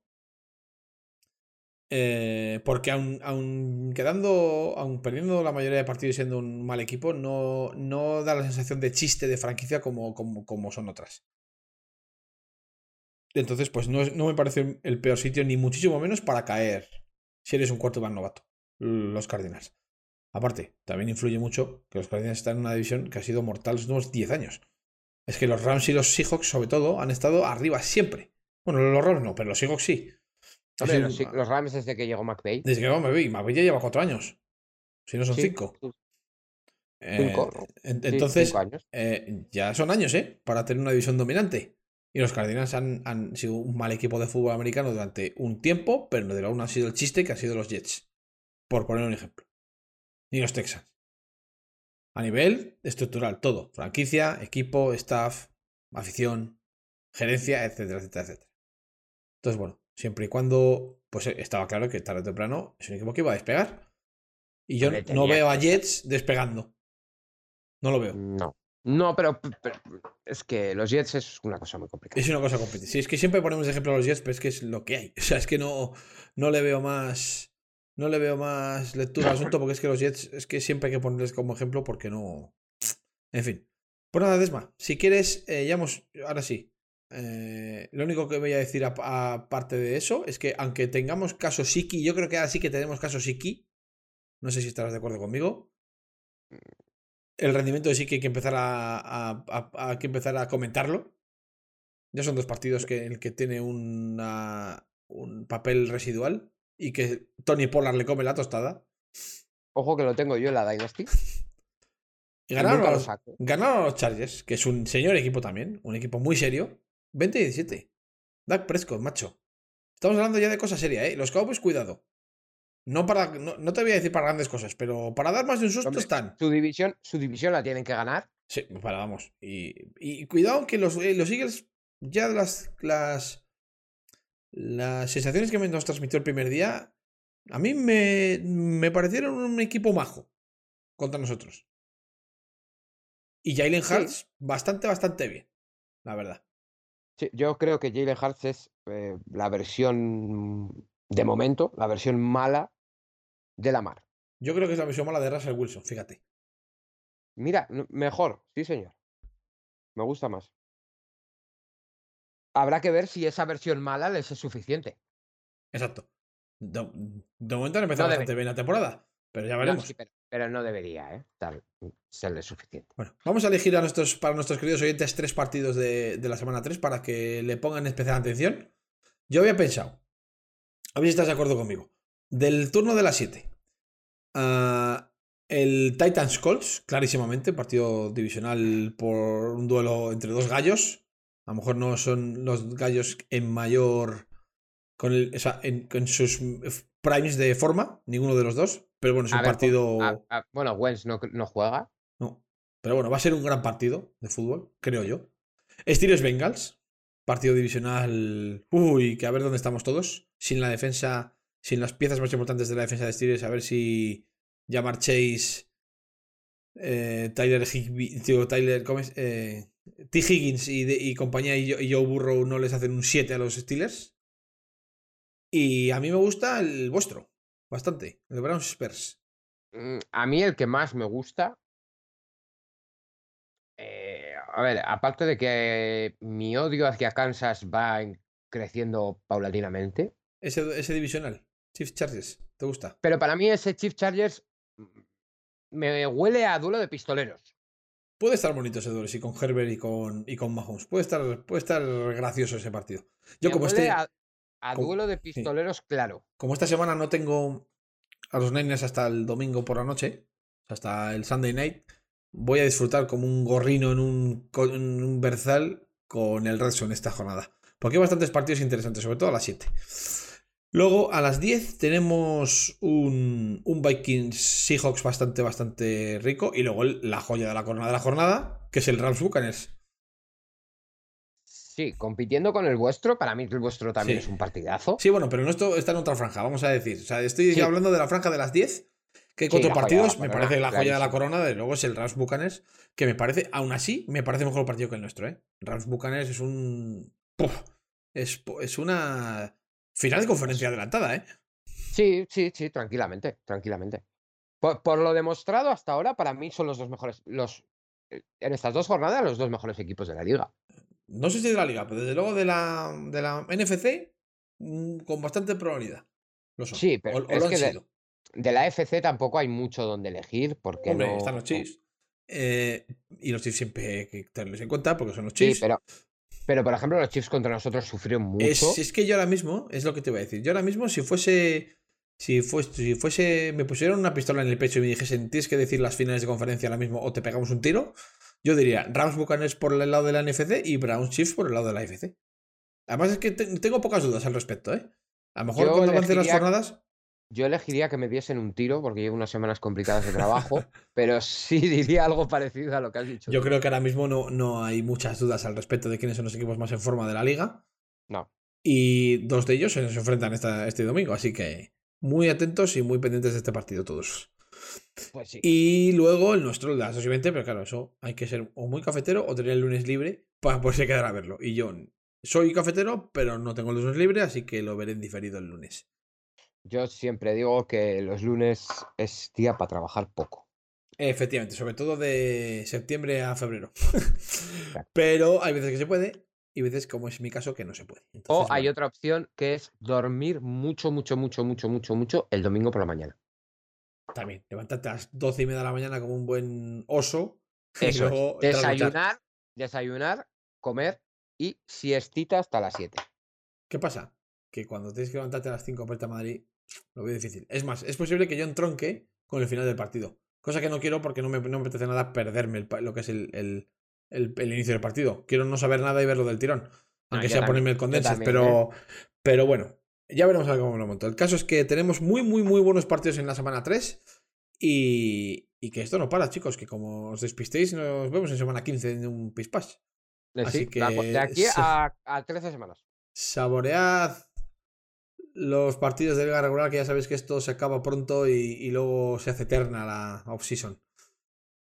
Eh, porque aún, aún quedando, aún perdiendo la mayoría de partidos y siendo un mal equipo, no, no da la sensación de chiste de franquicia como, como, como son otras. Entonces, pues no, no me parece el peor sitio, ni muchísimo menos para caer si eres un cuarto bar novato. Los Cardinals. Aparte, también influye mucho que los Cardinals están en una división que ha sido mortal los últimos 10 años. Es que los Rams y los Seahawks, sobre todo, han estado arriba siempre. Bueno, los Rams no, pero los Seahawks sí. Hombre, los, un- los Rams desde que llegó McVay. Desde que me vi, McVay ya lleva cuatro años. Si no son Sí, cinco. sí, Eh, entonces, años. eh, ya son años, ¿eh? Para tener una división dominante. Y los Cardinals han, han sido un mal equipo de fútbol americano durante un tiempo, pero no de aún ha sido el chiste que han sido los Jets. Por poner un ejemplo. Ni los Texans. A nivel estructural, todo. Franquicia, equipo, staff, afición, gerencia, etcétera, etcétera, etcétera. Entonces, bueno, siempre y cuando, pues eh, estaba claro que tarde o temprano es un equipo que iba a despegar. Y yo no veo a Jets despegando. No lo veo. No. No, pero, es que los Jets es una cosa muy complicada. Es una cosa competitiva. Sí, es que siempre ponemos ejemplo a los Jets, pero es que es lo que hay. O sea, es que no, no le veo más. No le veo más lectura al asunto porque es que los Jets es que siempre hay que ponerles como ejemplo porque no. En fin. Pues nada, Desma, si quieres, eh, ya hemos. Ahora sí. Eh, lo único que voy a decir aparte de eso es que aunque tengamos caso Siki, yo creo que ahora sí que tenemos caso Siki. No sé si estarás de acuerdo conmigo. El rendimiento de Siki hay que empezar a, a- a- hay que empezar a comentarlo. Ya son dos partidos que, en el que tiene una, un papel residual y que Tony Pollard le come la tostada. Ojo que lo tengo yo en la Dynasty. Y ganaron nunca a lo los, saco. ganaron a los Chargers, que es un señor equipo también, un equipo muy serio. 20-17. Dak Prescott, macho. Estamos hablando ya de cosas serias, ¿eh? Los Cowboys, cuidado. No, para, no, no te voy a decir para grandes cosas, pero para dar más de un susto Hombre, están. Su división, su división la tienen que ganar. Sí, para, vamos. Y, y cuidado que los, eh, los Eagles, ya las, las, las sensaciones que me nos transmitió el primer día, a mí me, me parecieron un equipo majo contra nosotros. Y Jalen Sí. Hurts, bastante, bastante bien, la verdad. Sí, yo creo que Jalen Hurts es eh, la versión, de momento, la versión mala de la mar. Yo creo que es la versión mala de Russell Wilson, fíjate. Mira, mejor, sí señor. Me gusta más. Habrá que ver si esa versión mala les es suficiente. Exacto. De, de momento han empezado No bastante bien la temporada, pero ya No, veremos. sí, pero, pero no debería, ¿eh? Tal, serle suficiente. Bueno, vamos a elegir a nuestros, para nuestros queridos oyentes tres partidos de, de la semana 3 para que le pongan especial atención. Yo había pensado, a ver si estás de acuerdo conmigo, del turno de las 7. ah, el Titans Colts, clarísimamente, partido divisional por un duelo entre dos gallos. A lo mejor no son los gallos en mayor. Con, el, o sea, en, con sus primes de forma, ninguno de los dos. Pero bueno, es un ver, partido. Bueno, Wentz no, no juega. No. Pero bueno, va a ser un gran partido de fútbol, creo yo. Steelers Bengals. Partido divisional. Uy, que a ver dónde estamos todos. Sin la defensa. Sin las piezas más importantes de la defensa de Steelers. A ver si. Jamar Chase. eh, Tyler Higby. Tío, Tyler. Eh, T. Higgins y, compañía y, Joe- Burrow no les hacen un 7 a los Steelers. Y a mí me gusta el vuestro. Bastante. El Browns Spurs. Mm, A mí el que más me gusta. eh, a ver, aparte de que mi odio hacia Kansas va en- creciendo paulatinamente. Ese, ese divisional. Chiefs Chargers. ¿Te gusta? Pero para mí ese Chief Chargers mm, me huele a duelo de pistoleros. Puede estar bonito ese duelo, sí, con Herbert y con, y con Mahomes. Puede estar, puede estar gracioso ese partido. Yo, Me como, huele este, a, a como- duelo de pistoleros, claro. como esta semana no tengo a los Niners hasta el domingo por la noche, hasta el Sunday night, voy a disfrutar como un gorrino en un, en un berzal con el Red Zone esta jornada. Porque hay bastantes partidos interesantes, sobre todo a las 7. Luego, a las 10 tenemos un, un Vikings Seahawks bastante, bastante rico. Y luego la joya de la jornada de la jornada, que es el Rams Buccaneers. Sí, compitiendo con el vuestro, para mí el vuestro también Sí. es un partidazo. Sí, bueno, pero no esto está en otra franja, vamos a decir. O sea, estoy Sí. hablando de la franja de las 10, que hay Sí, la partidos. Me corona, parece la joya de la corona. De luego es el Rams Buccaneers, que me parece, aún así, me parece mejor partido que el nuestro, ¿eh? Rams Buccaneers es un. ¡Puf! es, es una final de conferencia adelantada, ¿eh? Sí, sí, sí, tranquilamente, tranquilamente. Por, por lo demostrado hasta ahora, para mí son los dos mejores, los eh, en estas dos jornadas, los dos mejores equipos de la liga. No sé si de la liga, pero desde luego de la, de la NFC, mm, con bastante probabilidad. Lo son. Sí, pero o, o es lo que de- la FC tampoco hay mucho donde elegir, porque Hombre, no. están los Chiefs. eh, y los Chiefs siempre hay que tenerlos en cuenta porque son los Sí, Chiefs. pero, pero por ejemplo, los Chiefs contra nosotros sufrieron mucho. Es, es que yo ahora mismo, es lo que te voy a decir. Yo ahora mismo, si fuese. Si fuese, si fuese. Me pusieran una pistola en el pecho y me dijesen, tienes que decir las finales de conferencia ahora mismo o te pegamos un tiro. Yo diría Rams Buccaneers por el lado de la NFC y Browns Chiefs por el lado de la AFC. Además, es que te- tengo pocas dudas al respecto, ¿eh? A lo mejor Yo cuando avancen las jornadas. Yo elegiría que me diesen un tiro, porque llevo unas semanas complicadas de trabajo, pero sí diría algo parecido a lo que has dicho. Yo tú. creo que ahora mismo no, no hay muchas dudas al respecto de quiénes son los equipos más en forma de la liga. No. Y dos de ellos se enfrentan esta- este domingo, así que muy atentos y muy pendientes de este partido todos. Pues sí. Y luego el nuestro, el de las 2 y 20, pero claro, eso hay que ser o muy cafetero o tener el lunes libre para poderse quedar a verlo. Y yo soy cafetero, pero no tengo el lunes libre, así que lo veré en diferido el lunes. Yo siempre digo que los lunes es día para trabajar poco. Efectivamente, sobre todo de septiembre a febrero. pero hay veces que se puede y veces, como es mi caso, que no se puede. O hay bueno, otra opción que es dormir mucho, mucho, mucho, mucho, mucho, mucho el domingo por la mañana. También, levantarte a las 12 y media de la mañana como un buen oso. Eso luego. Desayunar, desayunar, comer y siestita hasta las 7. ¿Qué pasa? Que cuando tienes que levantarte a las 5 para irte a Madrid, lo veo difícil. Es más, es posible que yo entronque con el final del partido. Cosa que no quiero porque no me, no me apetece nada perderme el lo que es el, el- el- el inicio del partido. Quiero no saber nada y verlo del tirón. Aunque Ah, yo sea también, ponerme el condensed. también, ¿eh? pero, pero bueno, ya veremos a ver cómo lo monto. El caso es que tenemos muy, muy, muy buenos partidos en la semana 3. Y, y que esto no para, chicos. Que como os despistéis, nos vemos en semana 15 en un pispás. Así Eh, de que aquí se- a, a 13 semanas. saboread los partidos de liga regular, que ya sabéis que esto se acaba pronto y, y luego se hace eterna la off-season.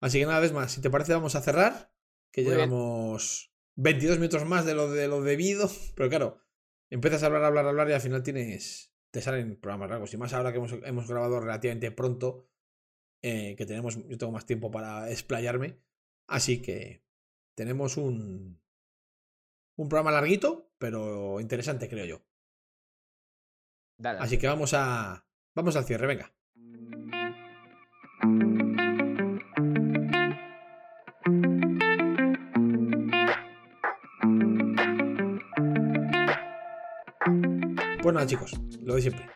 Así que nada, vez más, si te parece, vamos a cerrar, que Muy bien. llevamos 22 minutos más de lo, de lo debido, pero claro, empiezas a hablar, hablar, hablar y al final tienes, te salen programas largos. Y más ahora que hemos, hemos grabado relativamente pronto, eh, que tenemos, yo tengo más tiempo para explayarme, así que tenemos un, un programa larguito, pero interesante, creo yo. Así que vamos a. Vamos al cierre, venga. Pues nada, chicos, lo de siempre.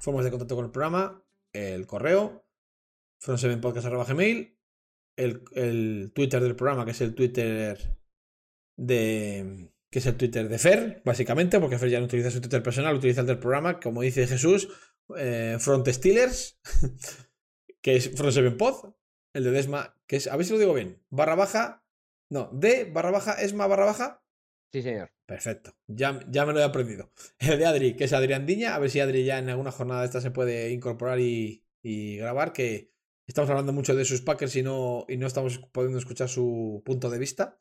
Formas de contacto con el programa, el correo, front7podcast.gmail, el, el Twitter del programa, que es el Twitter de. Que es el Twitter de Fer, básicamente, porque Fer ya no utiliza su Twitter personal, utiliza el del programa, como dice Jesús, eh, Front Steelers, que es Front7pod, el de Desma, que es, a ver si lo digo bien, barra baja, no, de barra baja, Esma barra baja, Sí, señor. Perfecto, ya, ya me lo he aprendido. El de Adri, que es Adrián Diña, a ver si Adri ya en alguna jornada de esta se puede incorporar y, y grabar, que estamos hablando mucho de sus Packers y no, y no estamos pudiendo escuchar su punto de vista.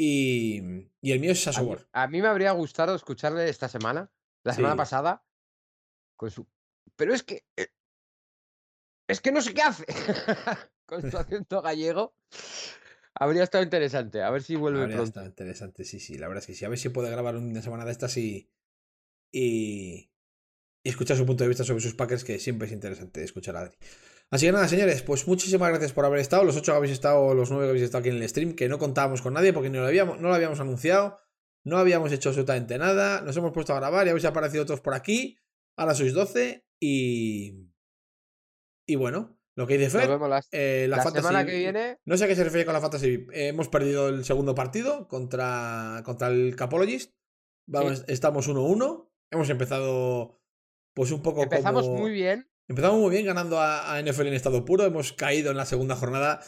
Y, y el mío es A mí, Sasobor. a mí me habría gustado escucharle esta semana, la semana Sí. pasada, con su. Pero es que. eh, Es que no sé qué hace. con su acento gallego. Habría estado interesante. A ver si vuelve Habría pronto. estado interesante, sí, sí, la verdad es que sí. A ver si puede grabar una semana de estas y, y, y escuchar su punto de vista sobre sus Packers, que siempre es interesante escuchar a Adri. Así que nada, señores, pues muchísimas gracias por haber estado. Los ocho que habéis estado, los nueve que habéis estado aquí en el stream, que no contábamos con nadie porque no lo habíamos, no lo habíamos anunciado, no habíamos hecho absolutamente nada. Nos hemos puesto a grabar y habéis aparecido otros por aquí. Ahora sois 12 y. Y bueno, lo que dice Fer, las- eh, la, la fantasy- semana que viene. no sé a qué se refiere con la Fantasy VIP. Eh, hemos perdido el segundo partido contra, contra el Capologist. Vamos, Estamos 1-1. Hemos empezado pues un poco Empezamos como... muy bien. Empezamos muy bien ganando a, a, NFL en estado puro. Hemos caído en la segunda jornada.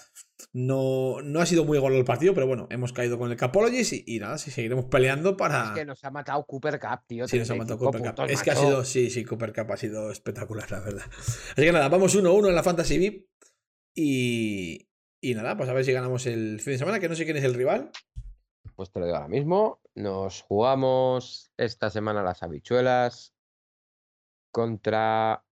No, no ha sido muy gol el partido, pero bueno, hemos caído con el Capologist y, y nada, sí, seguiremos peleando para. Es que nos ha matado Cooper Cup, tío. Sí, nos ha matado Cooper Cup. Es macho. que ha sido, sí, sí, Cooper Cup ha sido espectacular, la verdad. Así que nada, vamos 1-1 en la Fantasy VIP. Y, y nada, pues a ver si ganamos el fin de semana, que no sé quién es el rival. Pues te lo digo ahora mismo. Nos jugamos esta semana las habichuelas contra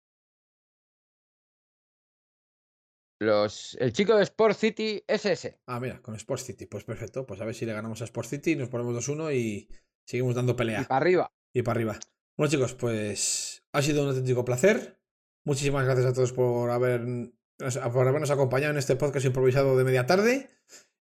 los el chico de Sport City SS. Ah, mira, con Sport City. Pues perfecto. Pues a ver si le ganamos a Sport City, nos ponemos 2-1 y seguimos dando pelea. Y para arriba. Y para arriba. Bueno, chicos, pues ha sido un auténtico placer. Muchísimas gracias a todos por, haber, por habernos acompañado en este podcast improvisado de media tarde.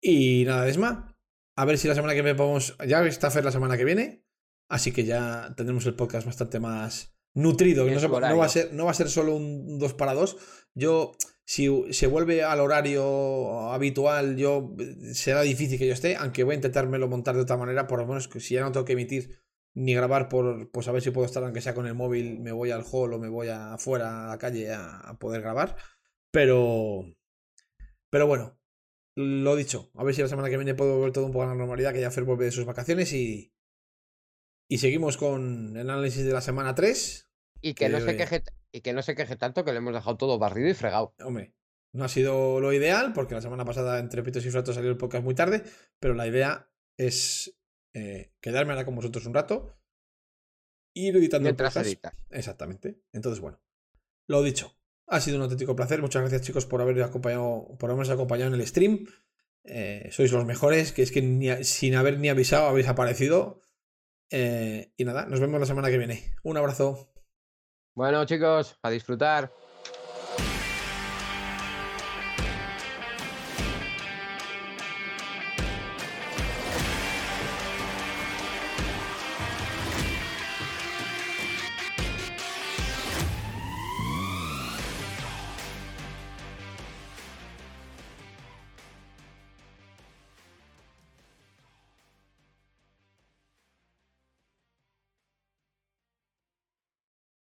Y nada, Desma, a ver si la semana que viene podemos. Ya está Fer la semana que viene. Así que ya tendremos el podcast bastante más nutrido. No, no, va a ser, no va a ser solo un 2 para 2. Yo, si se vuelve al horario habitual, yo será difícil que yo esté, aunque voy a intentármelo montar de otra manera, por lo menos que si ya no tengo que emitir ni grabar por pues a ver si puedo estar aunque sea con el móvil me voy al hall o me voy afuera a la calle a, a, poder grabar. Pero pero bueno lo dicho a ver si la semana que viene puedo volver todo un poco a la normalidad que ya Fer vuelve de sus vacaciones y y seguimos con el análisis de la semana 3 y que, que no se queje y que no se queje tanto que le hemos dejado todo barrido y fregado hombre no ha sido lo ideal porque la semana pasada entre pitos y flatos salió el podcast muy tarde pero la idea es eh, quedarme ahora con vosotros un rato, ir editando Mientras editas. Exactamente. Entonces, bueno, lo dicho, ha sido un auténtico placer. Muchas gracias, chicos, por haber acompañado, por habernos acompañado en el stream. Eh, sois los mejores, que es que ni, sin haber ni avisado habéis aparecido. Eh, y nada, nos vemos la semana que viene. Un abrazo. Bueno, chicos, a disfrutar.